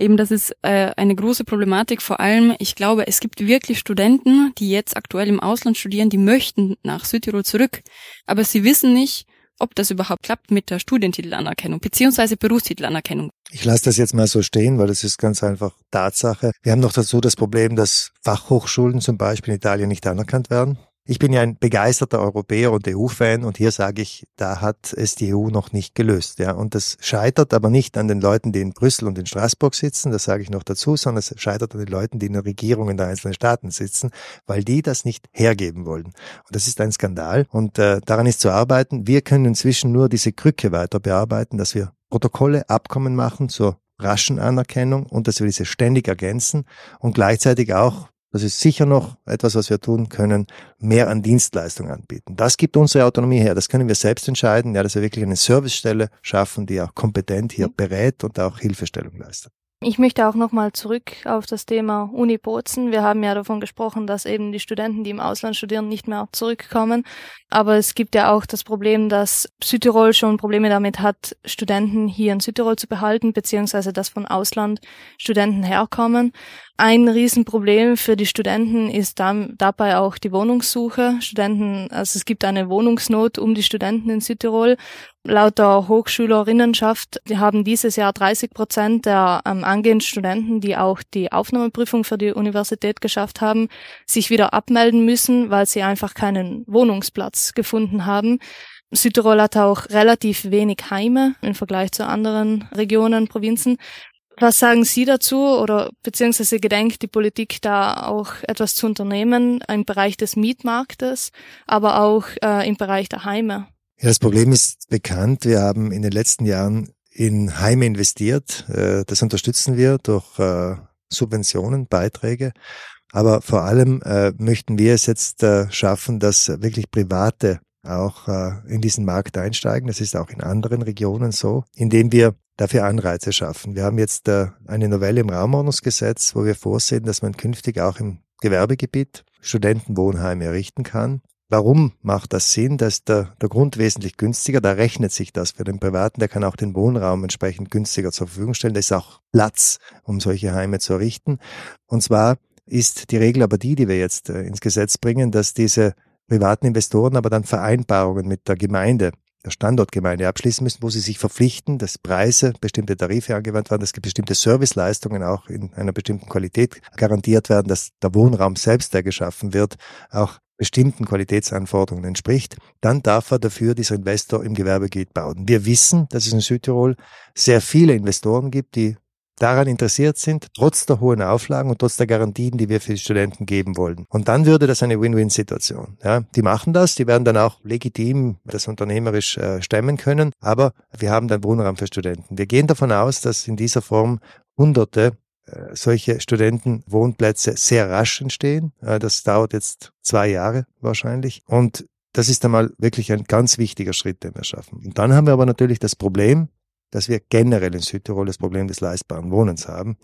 Eben, das ist äh, eine große Problematik. Vor allem, ich glaube, es gibt wirklich Studenten, die jetzt aktuell im Ausland studieren, die möchten nach Südtirol zurück, aber sie wissen nicht, ob das überhaupt klappt mit der Studientitelanerkennung beziehungsweise Berufstitelanerkennung. Ich lasse das jetzt mal so stehen, weil das ist ganz einfach Tatsache. Wir haben noch dazu das Problem, dass Fachhochschulen zum Beispiel in Italien nicht anerkannt werden. Ich bin ja ein begeisterter Europäer und EU-Fan und hier sage ich, da hat es die EU noch nicht gelöst. Ja. Und das scheitert aber nicht an den Leuten, die in Brüssel und in Straßburg sitzen, das sage ich noch dazu, sondern es scheitert an den Leuten, die in den Regierungen der einzelnen Staaten sitzen, weil die das nicht hergeben wollen. Und das ist ein Skandal und äh, daran ist zu arbeiten. Wir können inzwischen nur diese Krücke weiter bearbeiten, dass wir Protokolle, Abkommen machen zur raschen Anerkennung und dass wir diese ständig ergänzen und gleichzeitig auch das ist sicher noch etwas, was wir tun können, mehr an Dienstleistungen anbieten. Das gibt unsere Autonomie her. Das können wir selbst entscheiden, ja, dass wir wirklich eine Servicestelle schaffen, die auch kompetent hier berät und auch Hilfestellung leistet. Ich möchte auch nochmal zurück auf das Thema Uni Bozen. Wir haben ja davon gesprochen, dass eben die Studenten, die im Ausland studieren, nicht mehr zurückkommen. Aber es gibt ja auch das Problem, dass Südtirol schon Probleme damit hat, Studenten hier in Südtirol zu behalten, beziehungsweise dass von Ausland Studenten herkommen. Ein Riesenproblem für die Studenten ist dann, dabei auch die Wohnungssuche. Studenten, also es gibt eine Wohnungsnot um die Studenten in Südtirol. Laut der Hochschülerinnenschaft, die haben dieses Jahr 30 Prozent der ähm, angehenden Studenten, die auch die Aufnahmeprüfung für die Universität geschafft haben, sich wieder abmelden müssen, weil sie einfach keinen Wohnungsplatz gefunden haben. Südtirol hat auch relativ wenig Heime im Vergleich zu anderen Regionen, Provinzen. Was sagen Sie dazu oder beziehungsweise gedenkt die Politik da auch etwas zu unternehmen im Bereich des Mietmarktes, aber auch äh, im Bereich der Heime? Ja, das Problem ist bekannt. Wir haben in den letzten Jahren in Heime investiert. Äh, das unterstützen wir durch äh, Subventionen, Beiträge. Aber vor allem äh, möchten wir es jetzt schaffen, dass wirklich Private auch in diesen Markt einsteigen. Das ist auch in anderen Regionen so, indem wir dafür Anreize schaffen. Wir haben jetzt eine Novelle im Raumordnungsgesetz, wo wir vorsehen, dass man künftig auch im Gewerbegebiet Studentenwohnheime errichten kann. Warum macht das Sinn? Da ist der, der Grund wesentlich günstiger. Da rechnet sich das für den Privaten. Der kann auch den Wohnraum entsprechend günstiger zur Verfügung stellen. Da ist auch Platz, um solche Heime zu errichten. Und zwar ist die Regel aber die, die wir jetzt äh, ins Gesetz bringen, dass diese privaten Investoren aber dann Vereinbarungen mit der Gemeinde der Standortgemeinde abschließen müssen, wo sie sich verpflichten, dass Preise, bestimmte Tarife angewandt werden, dass bestimmte Serviceleistungen auch in einer bestimmten Qualität garantiert werden, dass der Wohnraum selbst, der geschaffen wird, auch bestimmten Qualitätsanforderungen entspricht, dann darf er dafür dieser Investor im Gewerbegebiet bauen. Wir wissen, dass es in Südtirol sehr viele Investoren gibt, die daran interessiert sind, trotz der hohen Auflagen und trotz der Garantien, die wir für die Studenten geben wollen. Und dann würde das eine Win-Win-Situation. Ja, die machen das, die werden dann auch legitim das unternehmerisch äh, stemmen können, aber wir haben dann Wohnraum für Studenten. Wir gehen davon aus, dass in dieser Form Hunderte äh, solche Studentenwohnplätze sehr rasch entstehen. Äh, das dauert jetzt zwei Jahre wahrscheinlich. Und das ist einmal wirklich ein ganz wichtiger Schritt, den wir schaffen. Und dann haben wir aber natürlich das Problem, dass wir generell in Südtirol das Problem des leistbaren Wohnens haben.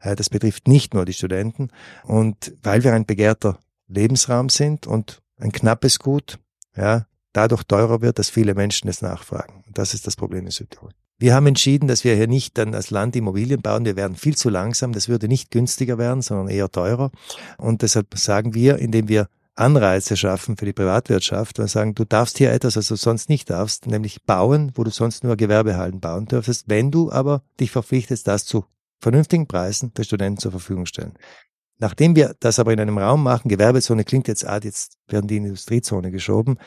Äh, das betrifft nicht nur die Studenten. Und weil wir ein begehrter Lebensraum sind und ein knappes Gut, ja, dadurch teurer wird, dass viele Menschen es nachfragen. Das ist das Problem in Südtirol. Wir haben entschieden, dass wir hier nicht dann als Land Immobilien bauen. Wir werden viel zu langsam. Das würde nicht günstiger werden, sondern eher teurer. Und deshalb sagen wir, indem wir Anreize schaffen für die Privatwirtschaft und sagen, du darfst hier etwas, was du sonst nicht darfst, nämlich bauen, wo du sonst nur Gewerbehallen bauen dürftest, wenn du aber dich verpflichtest, das zu vernünftigen Preisen für Studenten zur Verfügung stellen. Nachdem wir das aber in einem Raum machen, Gewerbezone klingt jetzt, ah, jetzt werden die Industriezone geschoben,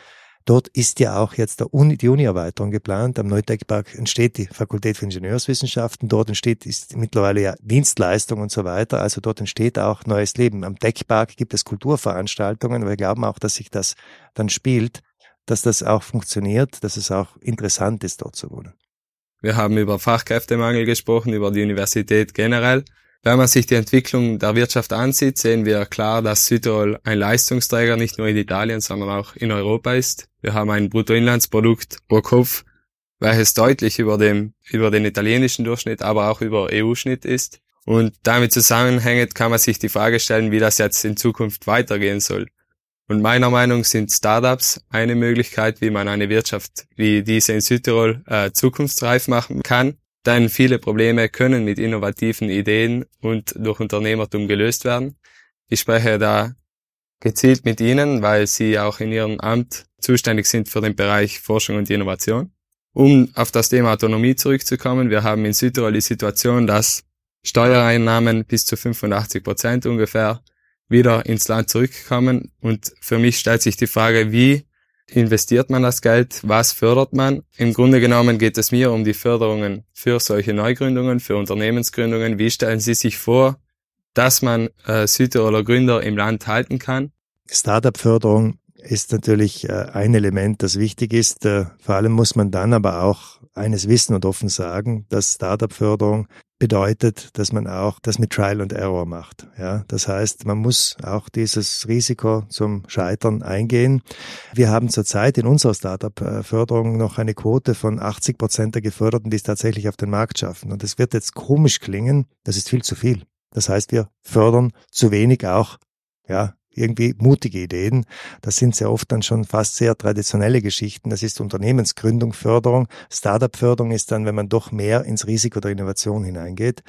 Dort ist ja auch jetzt der Uni, die Uni-Erweiterung geplant. Am Neutech-Park entsteht die Fakultät für Ingenieurswissenschaften. Dort entsteht ist mittlerweile ja Dienstleistung und so weiter. Also dort entsteht auch neues Leben. Am Tech-Park gibt es Kulturveranstaltungen. Wir glauben auch, dass sich das dann spielt, dass das auch funktioniert, dass es auch interessant ist, dort zu wohnen. Wir haben über Fachkräftemangel gesprochen, über die Universität generell. Wenn man sich die Entwicklung der Wirtschaft ansieht, sehen wir klar, dass Südtirol ein Leistungsträger nicht nur in Italien, sondern auch in Europa ist. Wir haben ein Bruttoinlandsprodukt pro Kopf, welches deutlich über dem, über den italienischen Durchschnitt, aber auch über EU-Schnitt ist. Und damit zusammenhängend kann man sich die Frage stellen, wie das jetzt in Zukunft weitergehen soll. Und meiner Meinung sind Startups eine Möglichkeit, wie man eine Wirtschaft wie diese in Südtirol äh, zukunftsreif machen kann. Denn viele Probleme können mit innovativen Ideen und durch Unternehmertum gelöst werden. Ich spreche da gezielt mit Ihnen, weil Sie auch in Ihrem Amt zuständig sind für den Bereich Forschung und Innovation. Um auf das Thema Autonomie zurückzukommen, wir haben in Südtirol die Situation, dass Steuereinnahmen bis zu 85 Prozent ungefähr wieder ins Land zurückkommen. Und für mich stellt sich die Frage, wie investiert man das Geld? Was fördert man? Im Grunde genommen geht es mir um die Förderungen für solche Neugründungen, für Unternehmensgründungen. Wie stellen Sie sich vor, dass man äh, Südtiroler Gründer im Land halten kann? Startup-Förderung ist natürlich äh, ein Element, das wichtig ist. Äh, vor allem muss man dann aber auch eines wissen und offen sagen, dass Startup-Förderung bedeutet, dass man auch das mit Trial and Error macht. Ja, das heißt, man muss auch dieses Risiko zum Scheitern eingehen. Wir haben zurzeit in unserer Startup-Förderung noch eine Quote von 80 Prozent der Geförderten, die es tatsächlich auf den Markt schaffen. Und es wird jetzt komisch klingen, das ist viel zu viel. Das heißt, wir fördern zu wenig auch ja, irgendwie mutige Ideen. Das sind sehr oft dann schon fast sehr traditionelle Geschichten. Das ist Unternehmensgründung, Förderung. Startup-Förderung ist dann, wenn man doch mehr ins Risiko der Innovation hineingeht.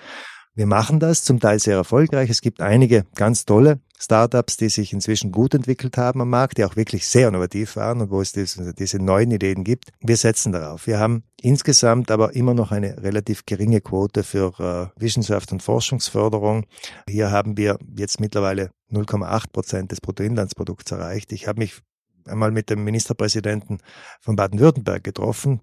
Wir machen das zum Teil sehr erfolgreich. Es gibt einige ganz tolle Startups, die sich inzwischen gut entwickelt haben am Markt, die auch wirklich sehr innovativ waren und wo es diese, diese neuen Ideen gibt. Wir setzen darauf. Wir haben insgesamt aber immer noch eine relativ geringe Quote für äh, Wissenschaft und Forschungsförderung. Hier haben wir jetzt mittlerweile 0,8 Prozent des Bruttoinlandsprodukts erreicht. Ich habe mich einmal mit dem Ministerpräsidenten von Baden-Württemberg getroffen.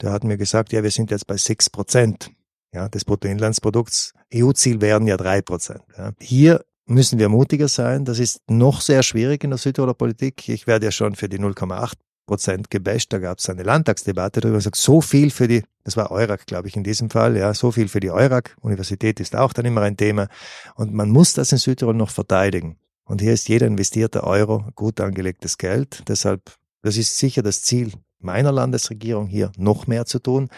Der hat mir gesagt, ja, wir sind jetzt bei 6 Prozent ja, des Bruttoinlandsprodukts. EU-Ziel wären ja drei Prozent. Ja. Hier müssen wir mutiger sein. Das ist noch sehr schwierig in der Südtiroler Politik. Ich werde ja schon für die 0,8 Prozent gebasht. Da gab es eine Landtagsdebatte darüber. Gesagt, so viel für die, das war Eurak, glaube ich, in diesem Fall, ja, so viel für die Eurak. Universität ist auch dann immer ein Thema. Und man muss das in Südtirol noch verteidigen. Und hier ist jeder investierte Euro gut angelegtes Geld. Deshalb, das ist sicher das Ziel meiner Landesregierung, hier noch mehr zu tun.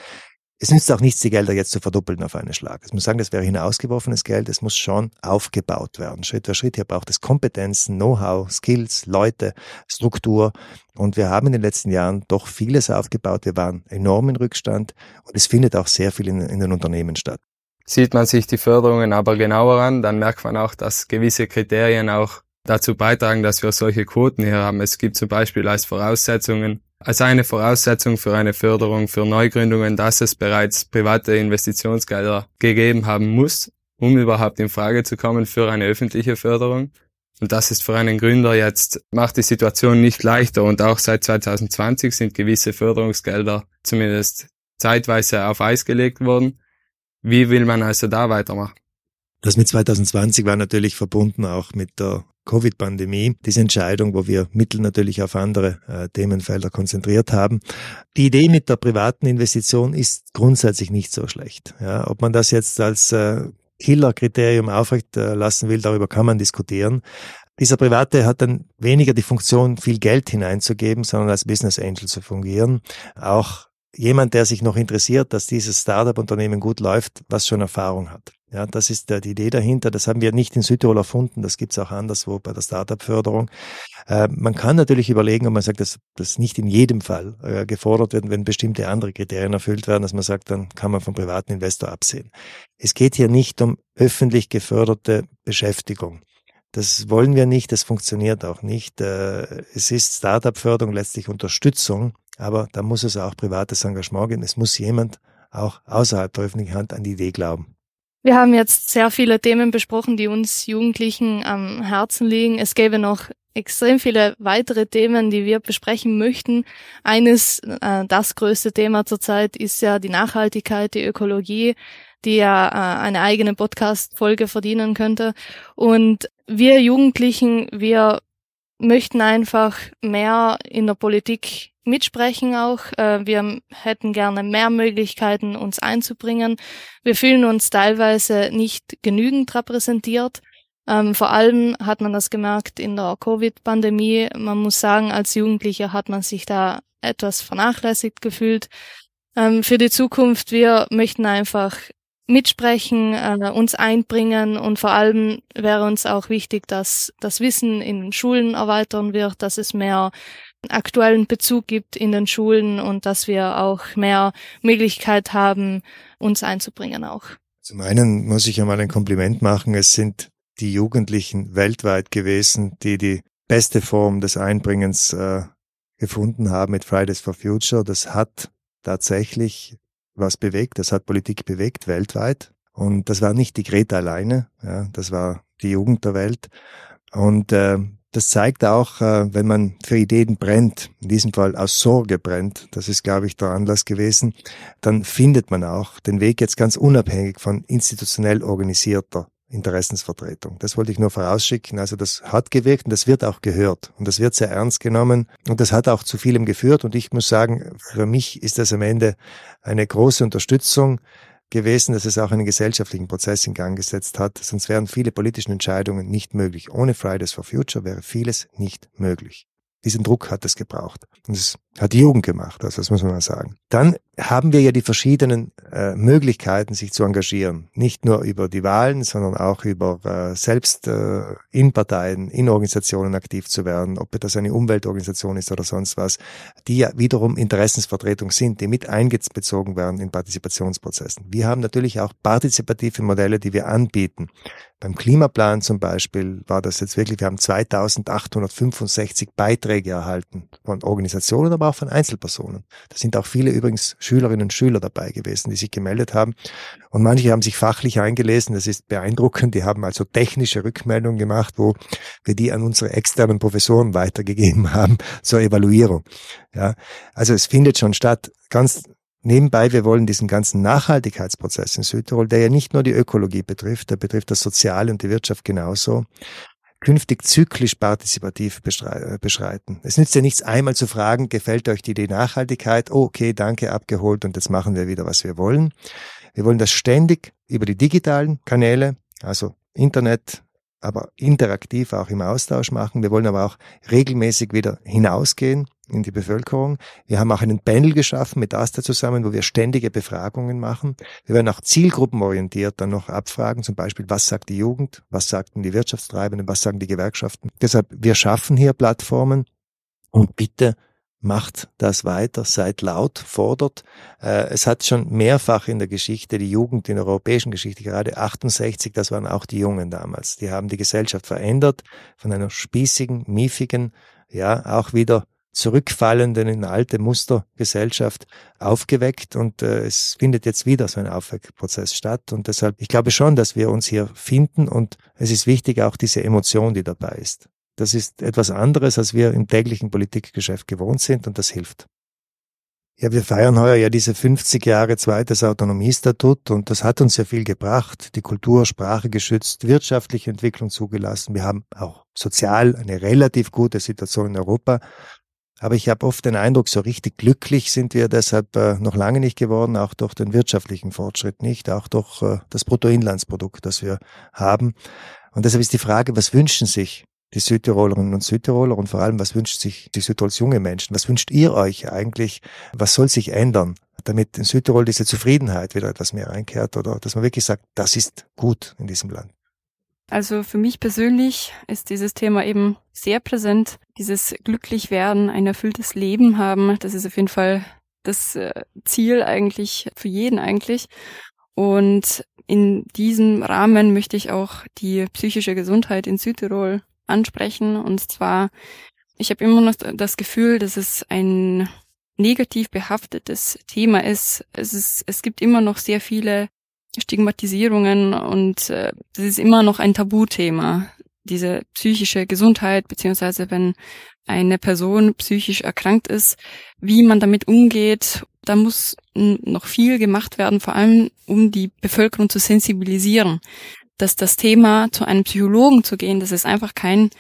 Es nützt auch nichts, die Gelder jetzt zu verdoppeln auf einen Schlag. Es muss sagen, das wäre hinausgeworfenes Geld. Es muss schon aufgebaut werden. Schritt für Schritt. Hier braucht es Kompetenzen, Know-how, Skills, Leute, Struktur. Und wir haben in den letzten Jahren doch vieles aufgebaut. Wir waren enorm in Rückstand. Und es findet auch sehr viel in, in den Unternehmen statt. Sieht man sich die Förderungen aber genauer an, dann merkt man auch, dass gewisse Kriterien auch dazu beitragen, dass wir solche Quoten hier haben. Es gibt zum Beispiel als Voraussetzungen als eine Voraussetzung für eine Förderung für Neugründungen, dass es bereits private Investitionsgelder gegeben haben muss, um überhaupt in Frage zu kommen für eine öffentliche Förderung. Und das ist für einen Gründer jetzt, macht die Situation nicht leichter. Und auch seit 2020 sind gewisse Förderungsgelder zumindest zeitweise auf Eis gelegt worden. Wie will man also da weitermachen? Das mit 2020 war natürlich verbunden auch mit der Covid-Pandemie, diese Entscheidung, wo wir Mittel natürlich auf andere äh, Themenfelder konzentriert haben. Die Idee mit der privaten Investition ist grundsätzlich nicht so schlecht. Ja, ob man das jetzt als äh, Killer-Kriterium aufrecht äh, lassen will, darüber kann man diskutieren. Dieser Private hat dann weniger die Funktion, viel Geld hineinzugeben, sondern als Business Angel zu fungieren. Auch jemand, der sich noch interessiert, dass dieses Startup-Unternehmen gut läuft, was schon Erfahrung hat. Ja, das ist die Idee dahinter. Das haben wir nicht in Südtirol erfunden. Das gibt's auch anderswo bei der Startup-Förderung. Äh, man kann natürlich überlegen, ob man sagt, dass das nicht in jedem Fall äh, gefordert wird, wenn bestimmte andere Kriterien erfüllt werden, dass man sagt, dann kann man vom privaten Investor absehen. Es geht hier nicht um öffentlich geförderte Beschäftigung. Das wollen wir nicht, das funktioniert auch nicht. Äh, es ist Startup-Förderung letztlich Unterstützung, aber da muss es auch privates Engagement geben. Es muss jemand auch außerhalb der öffentlichen Hand an die Idee glauben. Wir haben jetzt sehr viele Themen besprochen, die uns Jugendlichen am Herzen liegen. Es gäbe noch extrem viele weitere Themen, die wir besprechen möchten. Eines, äh, das größte Thema zurzeit ist ja die Nachhaltigkeit, die Ökologie, die ja äh, eine eigene Podcast-Folge verdienen könnte. Und wir Jugendlichen, wir möchten einfach mehr in der Politik mitsprechen auch. Äh, wir hätten gerne mehr Möglichkeiten, uns einzubringen. Wir fühlen uns teilweise nicht genügend repräsentiert. Ähm, vor allem hat man das gemerkt in der Covid-Pandemie. Man muss sagen, als Jugendlicher hat man sich da etwas vernachlässigt gefühlt. Ähm, für die Zukunft, wir möchten einfach mitsprechen, äh, uns einbringen und vor allem wäre uns auch wichtig, dass das Wissen in Schulen erweitern wird, dass es mehr aktuellen Bezug gibt in den Schulen und dass wir auch mehr Möglichkeit haben, uns einzubringen auch. Zum einen muss ich einmal ein Kompliment machen. Es sind die Jugendlichen weltweit gewesen, die die beste Form des Einbringens äh, gefunden haben mit Fridays for Future. Das hat tatsächlich was bewegt. Das hat Politik bewegt weltweit. Und das war nicht die Greta alleine. Ja, das war die Jugend der Welt. Und äh, das zeigt auch, äh, wenn man für Ideen brennt, in diesem Fall aus Sorge brennt, das ist, glaube ich, der Anlass gewesen, dann findet man auch den Weg jetzt ganz unabhängig von institutionell organisierter Interessensvertretung. Das wollte ich nur vorausschicken. Also das hat gewirkt und das wird auch gehört und das wird sehr ernst genommen und das hat auch zu vielem geführt und ich muss sagen, für mich ist das am Ende eine große Unterstützung gewesen, dass es auch einen gesellschaftlichen Prozess in Gang gesetzt hat. Sonst wären viele politische Entscheidungen nicht möglich. Ohne Fridays for Future wäre vieles nicht möglich. Diesen Druck hat es gebraucht. Und es hat die Jugend gemacht, also das muss man mal sagen. Dann haben wir ja die verschiedenen äh, Möglichkeiten, sich zu engagieren. Nicht nur über die Wahlen, sondern auch über äh, selbst äh, in Parteien, in Organisationen aktiv zu werden, ob das eine Umweltorganisation ist oder sonst was, die ja wiederum Interessensvertretung sind, die mit eingezogen werden in Partizipationsprozessen. Wir haben natürlich auch partizipative Modelle, die wir anbieten. Beim Klimaplan zum Beispiel war das jetzt wirklich, wir haben 2865 Beiträge erhalten von Organisationen, aber auch von Einzelpersonen. Da sind auch viele übrigens Schülerinnen und Schüler dabei gewesen, die sich gemeldet haben. Und manche haben sich fachlich eingelesen, das ist beeindruckend. Die haben also technische Rückmeldungen gemacht, wo wir die an unsere externen Professoren weitergegeben haben zur Evaluierung. Ja, also es findet schon statt. Ganz Nebenbei, wir wollen diesen ganzen Nachhaltigkeitsprozess in Südtirol, der ja nicht nur die Ökologie betrifft, der betrifft das Soziale und die Wirtschaft genauso, künftig zyklisch partizipativ äh, beschreiten. Es nützt ja nichts, einmal zu fragen, gefällt euch die Idee Nachhaltigkeit? Oh, okay, danke, abgeholt und jetzt machen wir wieder, was wir wollen. Wir wollen das ständig über die digitalen Kanäle, also Internet, aber interaktiv auch im Austausch machen. Wir wollen aber auch regelmäßig wieder hinausgehen in die Bevölkerung. Wir haben auch einen Panel geschaffen mit AStA zusammen, wo wir ständige Befragungen machen. Wir werden auch zielgruppenorientiert dann noch abfragen, zum Beispiel, was sagt die Jugend, was sagten die Wirtschaftstreibenden, was sagen die Gewerkschaften. Deshalb, wir schaffen hier Plattformen und bitte macht das weiter, seid laut, fordert. Äh, es hat schon mehrfach in der Geschichte, die Jugend in der europäischen Geschichte, gerade 68, das waren auch die Jungen damals, die haben die Gesellschaft verändert, von einer spießigen, miefigen, ja, auch wieder zurückfallenden in alte Mustergesellschaft aufgeweckt und äh, es findet jetzt wieder so ein Aufweckprozess statt und deshalb, ich glaube schon, dass wir uns hier finden und es ist wichtig auch diese Emotion, die dabei ist. Das ist etwas anderes, als wir im täglichen Politikgeschäft gewohnt sind und das hilft. Ja, wir feiern heuer ja diese 50 Jahre zweites Autonomiestatut und das hat uns ja viel gebracht. Die Kultur, Sprache geschützt, wirtschaftliche Entwicklung zugelassen. Wir haben auch sozial eine relativ gute Situation in Europa. Aber ich habe oft den Eindruck, so richtig glücklich sind wir deshalb äh, noch lange nicht geworden, auch durch den wirtschaftlichen Fortschritt nicht, auch durch äh, das Bruttoinlandsprodukt, das wir haben. Und deshalb ist die Frage, was wünschen sich die Südtirolerinnen und Südtiroler und vor allem, was wünscht sich die Südtirols junge Menschen? Was wünscht ihr euch eigentlich? Was soll sich ändern, damit in Südtirol diese Zufriedenheit wieder etwas mehr einkehrt oder dass man wirklich sagt, das ist gut in diesem Land? Also für mich persönlich ist dieses Thema eben sehr präsent. Dieses glücklich werden, ein erfülltes Leben haben, das ist auf jeden Fall das äh, Ziel eigentlich für jeden eigentlich. Und in diesem Rahmen möchte ich auch die psychische Gesundheit in Südtirol ansprechen. Und zwar, ich habe immer noch das Gefühl, dass es ein negativ behaftetes Thema ist. Es ist, es gibt immer noch sehr viele Stigmatisierungen und äh, das ist immer noch ein Tabuthema. Diese psychische Gesundheit, beziehungsweise wenn eine Person psychisch erkrankt ist, wie man damit umgeht, da muss noch viel gemacht werden, vor allem um die Bevölkerung zu sensibilisieren dass das Thema zu einem Psychologen zu gehen, das ist einfach kein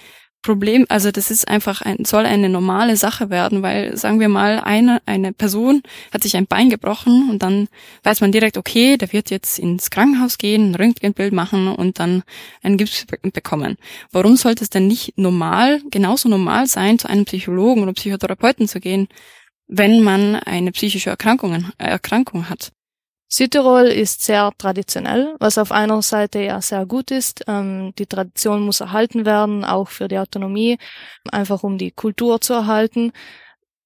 Problem, also das ist einfach ein, soll eine normale Sache werden, weil sagen wir mal, eine, eine Person hat sich ein Bein gebrochen und dann weiß man direkt, okay, der wird jetzt ins Krankenhaus gehen, ein Röntgenbild machen und dann einen Gips bekommen. Warum sollte es denn nicht normal, genauso normal sein, zu einem Psychologen oder Psychotherapeuten zu gehen, wenn man eine psychische Erkrankung, Erkrankung hat? Südtirol ist sehr traditionell, was auf einer Seite ja sehr gut ist. Ähm, die Tradition muss erhalten werden, auch für die Autonomie, einfach um die Kultur zu erhalten.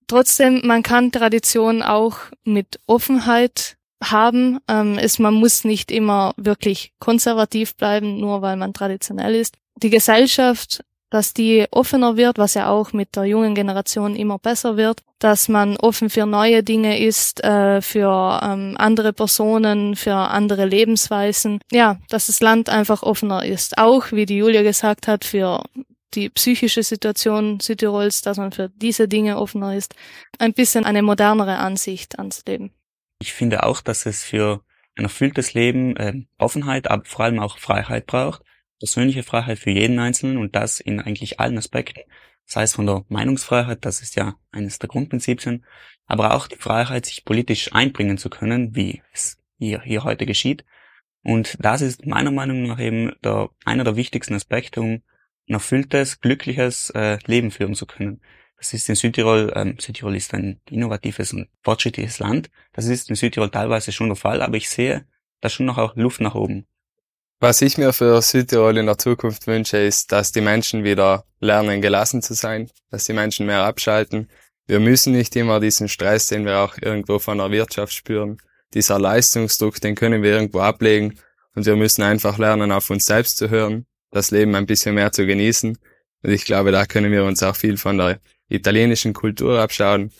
Trotzdem, man kann Tradition auch mit Offenheit haben. Ähm, ist, man muss nicht immer wirklich konservativ bleiben, nur weil man traditionell ist. Die Gesellschaft dass die offener wird, was ja auch mit der jungen Generation immer besser wird, dass man offen für neue Dinge ist, äh, für ähm, andere Personen, für andere Lebensweisen. Ja, dass das Land einfach offener ist. Auch, wie die Julia gesagt hat, für die psychische Situation Südtirols, dass man für diese Dinge offener ist. Ein bisschen eine modernere Ansicht ans Leben. Ich finde auch, dass es für ein erfülltes Leben äh, Offenheit, aber vor allem auch Freiheit braucht. Persönliche Freiheit für jeden Einzelnen und das in eigentlich allen Aspekten. Sei es von der Meinungsfreiheit, das ist ja eines der Grundprinzipien, aber auch die Freiheit, sich politisch einbringen zu können, wie es hier, hier heute geschieht. Und das ist meiner Meinung nach eben der, einer der wichtigsten Aspekte, um ein erfülltes, glückliches äh, Leben führen zu können. Das ist in Südtirol, ähm, Südtirol ist ein innovatives und fortschrittliches Land. Das ist in Südtirol teilweise schon der Fall, aber ich sehe da schon noch auch Luft nach oben. Was ich mir für Südtirol in der Zukunft wünsche, ist, dass die Menschen wieder lernen, gelassen zu sein, dass die Menschen mehr abschalten. Wir müssen nicht immer diesen Stress, den wir auch irgendwo von der Wirtschaft spüren. Dieser Leistungsdruck, den können wir irgendwo ablegen und wir müssen einfach lernen, auf uns selbst zu hören, das Leben ein bisschen mehr zu genießen. Und ich glaube, da können wir uns auch viel von der italienischen Kultur abschauen.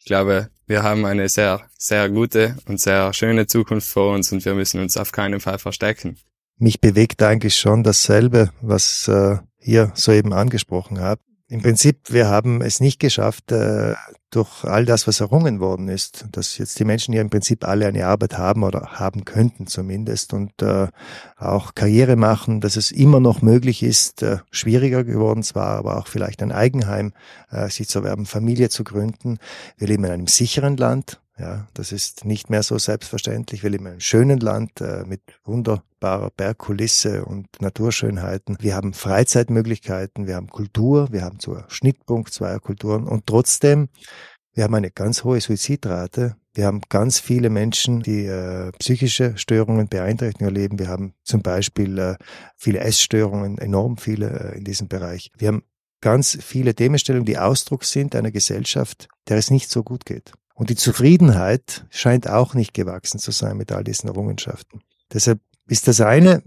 Ich glaube, wir haben eine sehr, sehr gute und sehr schöne Zukunft vor uns und wir müssen uns auf keinen Fall verstecken. Mich bewegt eigentlich schon dasselbe, was äh, ihr soeben angesprochen habt. Im Prinzip, wir haben es nicht geschafft, äh, durch all das, was errungen worden ist, dass jetzt die Menschen hier im Prinzip alle eine Arbeit haben oder haben könnten zumindest und äh, auch Karriere machen, dass es immer noch möglich ist, äh, schwieriger geworden zwar, aber auch vielleicht ein Eigenheim äh, sich zu erwerben, Familie zu gründen. Wir leben in einem sicheren Land, ja, das ist nicht mehr so selbstverständlich. Wir leben in einem schönen Land äh, mit wunderbarer Bergkulisse und Naturschönheiten. Wir haben Freizeitmöglichkeiten, wir haben Kultur, wir haben so einen Schnittpunkt zweier Kulturen und trotzdem, wir haben eine ganz hohe Suizidrate. Wir haben ganz viele Menschen, die äh, psychische Störungen, Beeinträchtigungen erleben. Wir haben zum Beispiel äh, viele Essstörungen, enorm viele äh, in diesem Bereich. Wir haben ganz viele Themenstellungen, die Ausdruck sind einer Gesellschaft, der es nicht so gut geht. Und die Zufriedenheit scheint auch nicht gewachsen zu sein mit all diesen Errungenschaften. Deshalb ist das eine,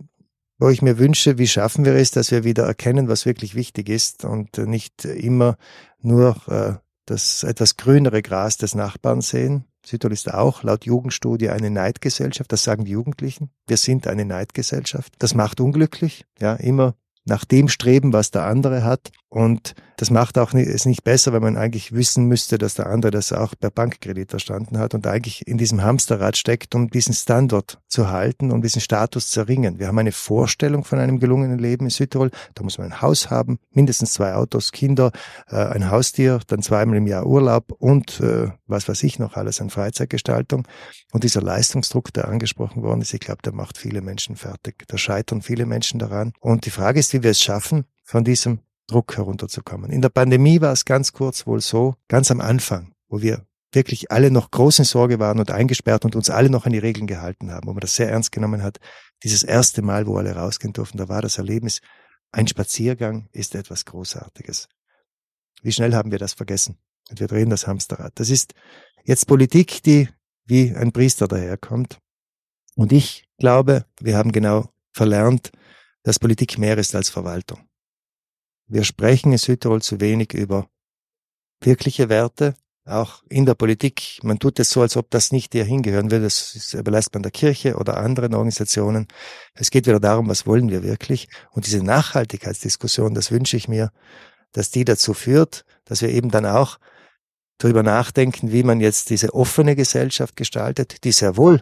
wo ich mir wünsche, wie schaffen wir es, dass wir wieder erkennen, was wirklich wichtig ist und nicht immer nur äh, das etwas grünere Gras des Nachbarn sehen. Südtirol ist auch laut Jugendstudie eine Neidgesellschaft. Das sagen die Jugendlichen. Wir sind eine Neidgesellschaft. Das macht unglücklich. Ja, immer nach dem streben, was der andere hat. Und das macht auch nicht, es nicht besser, wenn man eigentlich wissen müsste, dass der andere das auch per Bankkredit verstanden hat und eigentlich in diesem Hamsterrad steckt, um diesen Standort zu halten, um diesen Status zu erringen. Wir haben eine Vorstellung von einem gelungenen Leben in Südtirol. Da muss man ein Haus haben, mindestens zwei Autos, Kinder, äh, ein Haustier, dann zweimal im Jahr Urlaub und äh, was weiß ich noch alles an Freizeitgestaltung. Und dieser Leistungsdruck, der angesprochen worden ist, ich glaube, der macht viele Menschen fertig. Da scheitern viele Menschen daran. Und die Frage ist, wie wir es schaffen, von diesem Druck herunterzukommen. In der Pandemie war es ganz kurz wohl so, ganz am Anfang, wo wir wirklich alle noch groß in Sorge waren und eingesperrt und uns alle noch an die Regeln gehalten haben, wo man das sehr ernst genommen hat. Dieses erste Mal, wo alle rausgehen durften, da war das Erlebnis, ein Spaziergang ist etwas Großartiges. Wie schnell haben wir das vergessen? Und wir drehen das Hamsterrad. Das ist jetzt Politik, die wie ein Priester daherkommt. Und ich glaube, wir haben genau verlernt, dass Politik mehr ist als Verwaltung. Wir sprechen in Südtirol zu wenig über wirkliche Werte, auch in der Politik. Man tut es so, als ob das nicht hier hingehören würde. Das überlässt man der Kirche oder anderen Organisationen. Es geht wieder darum, was wollen wir wirklich? Und diese Nachhaltigkeitsdiskussion, das wünsche ich mir, dass die dazu führt, dass wir eben dann auch darüber nachdenken, wie man jetzt diese offene Gesellschaft gestaltet, die sehr wohl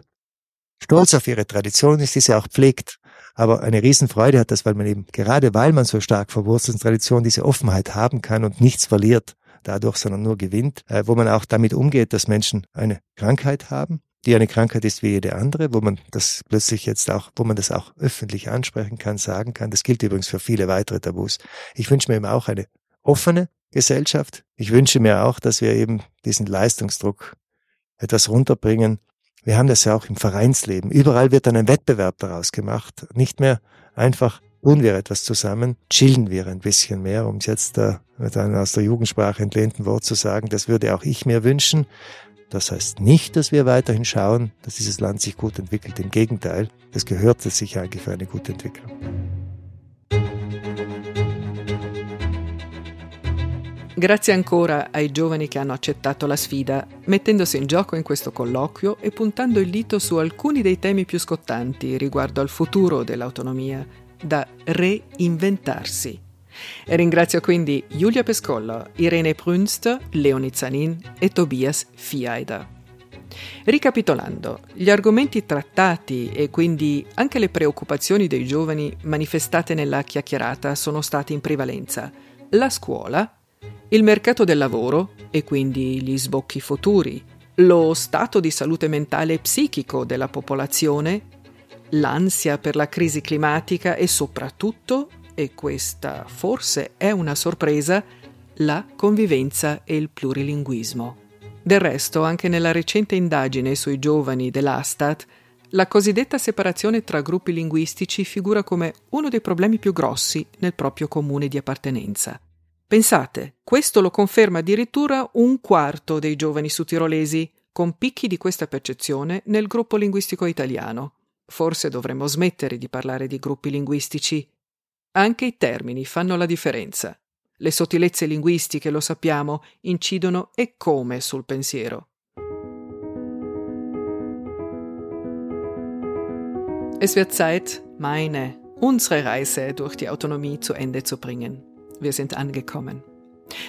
stolz auf ihre Tradition ist, die sie auch pflegt, aber eine Riesenfreude hat das, weil man eben, gerade weil man so stark verwurzelt in Tradition, diese Offenheit haben kann und nichts verliert dadurch, sondern nur gewinnt, äh, wo man auch damit umgeht, dass Menschen eine Krankheit haben, die eine Krankheit ist wie jede andere, wo man das plötzlich jetzt auch, wo man das auch öffentlich ansprechen kann, sagen kann. Das gilt übrigens für viele weitere Tabus. Ich wünsche mir eben auch eine offene Gesellschaft. Ich wünsche mir auch, dass wir eben diesen Leistungsdruck etwas runterbringen, wir haben das ja auch im Vereinsleben. Überall wird dann ein Wettbewerb daraus gemacht. Nicht mehr einfach tun wir etwas zusammen, chillen wir ein bisschen mehr, um es jetzt äh, mit einem aus der Jugendsprache entlehnten Wort zu sagen, das würde auch ich mir wünschen. Das heißt nicht, dass wir weiterhin schauen, dass dieses Land sich gut entwickelt. Im Gegenteil, es gehört sich eigentlich für eine gute Entwicklung. Grazie ancora ai giovani che hanno accettato la sfida, mettendosi in gioco in questo colloquio e puntando il dito su alcuni dei temi più scottanti riguardo al futuro dell'autonomia, da reinventarsi. E ringrazio quindi Giulia Pescollo, Irene Prünster, Leonie Zanin e Tobias Fiaider. Ricapitolando, gli argomenti trattati e quindi anche le preoccupazioni dei giovani manifestate nella chiacchierata sono stati in prevalenza la scuola, il mercato del lavoro e quindi gli sbocchi futuri, lo stato di salute mentale e psichico della popolazione, l'ansia per la crisi climatica e soprattutto, e questa forse è una sorpresa, la convivenza e il plurilinguismo. Del resto, anche nella recente indagine sui giovani dell'Astat, la cosiddetta separazione tra gruppi linguistici figura come uno dei problemi più grossi nel proprio comune di appartenenza. Pensate, questo lo conferma addirittura un quarto dei giovani sudtirolesi, con picchi di questa percezione nel gruppo linguistico italiano. Forse dovremmo smettere di parlare di gruppi linguistici. Anche i termini fanno la differenza. Le sottilezze linguistiche, lo sappiamo, incidono e come sul pensiero. Es wird Zeit, meine, unsere Reise durch die Autonomie zu Ende zu bringen. Wir sind angekommen.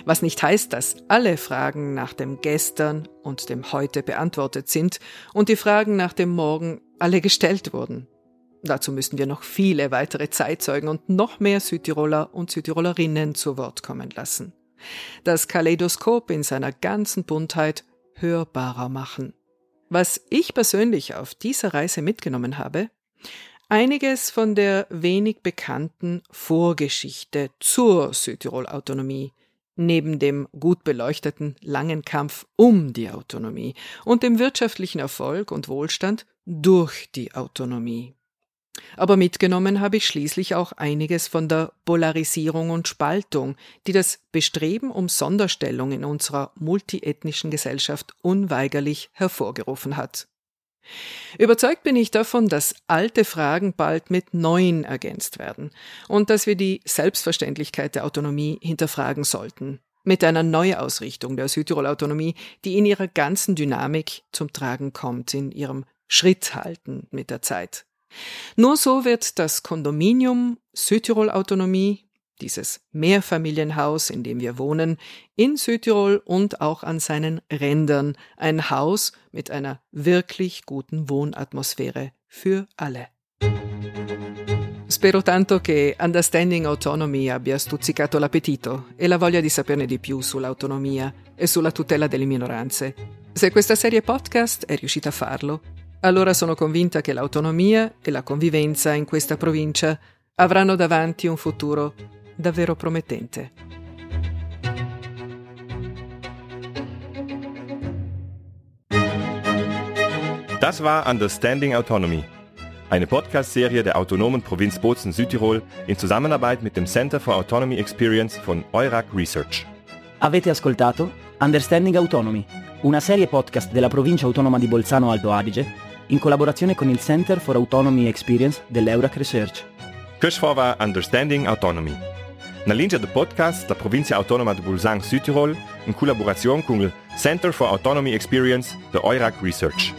Was nicht heißt, dass alle Fragen nach dem Gestern und dem Heute beantwortet sind und die Fragen nach dem Morgen alle gestellt wurden. Dazu müssen wir noch viele weitere Zeitzeugen und noch mehr Südtiroler und Südtirolerinnen zu Wort kommen lassen. Das Kaleidoskop in seiner ganzen Buntheit hörbarer machen. Was ich persönlich auf dieser Reise mitgenommen habe, einiges von der wenig bekannten Vorgeschichte zur Südtirol-Autonomie, neben dem gut beleuchteten langen Kampf um die Autonomie und dem wirtschaftlichen Erfolg und Wohlstand durch die Autonomie. Aber mitgenommen habe ich schließlich auch einiges von der Polarisierung und Spaltung, die das Bestreben um Sonderstellung in unserer multiethnischen Gesellschaft unweigerlich hervorgerufen hat. Überzeugt bin ich davon, dass alte Fragen bald mit neuen ergänzt werden und dass wir die Selbstverständlichkeit der Autonomie hinterfragen sollten, mit einer Neuausrichtung der Südtirol-Autonomie, die in ihrer ganzen Dynamik zum Tragen kommt, in ihrem Schritt halten mit der Zeit. Nur so wird das Kondominium Südtirol Autonomie, dieses Mehrfamilienhaus, in dem wir wohnen, in Südtirol und auch an seinen Rändern ein Haus mit einer wirklich guten Wohnatmosphäre für alle. Spero tanto che Understanding Autonomy abbia stuzzicato l'appetito e la voglia di saperne di più sull'autonomia e sulla tutela delle minoranze. Se questa serie podcast è riuscita a farlo, allora sono convinta che l'autonomia e la convivenza in questa provincia avranno davanti un futuro davvero promettente. Das war Understanding Autonomy, eine Podcast-Serie der autonomen Provinz Bozen Südtirol in Zusammenarbeit mit dem Center for Autonomy Experience von Eurac Research. Avete ascoltato Understanding Autonomy, una serie podcast della provincia autonoma di Bolzano Alto Adige in collaborazione con il Center for Autonomy Experience dell'Eurac Research. Questo war Understanding Autonomy. Na linja de podcast da provincia autonoma de Bolzano Südtirol in collaborazione con il Center for Autonomy Experience de Eurac Research.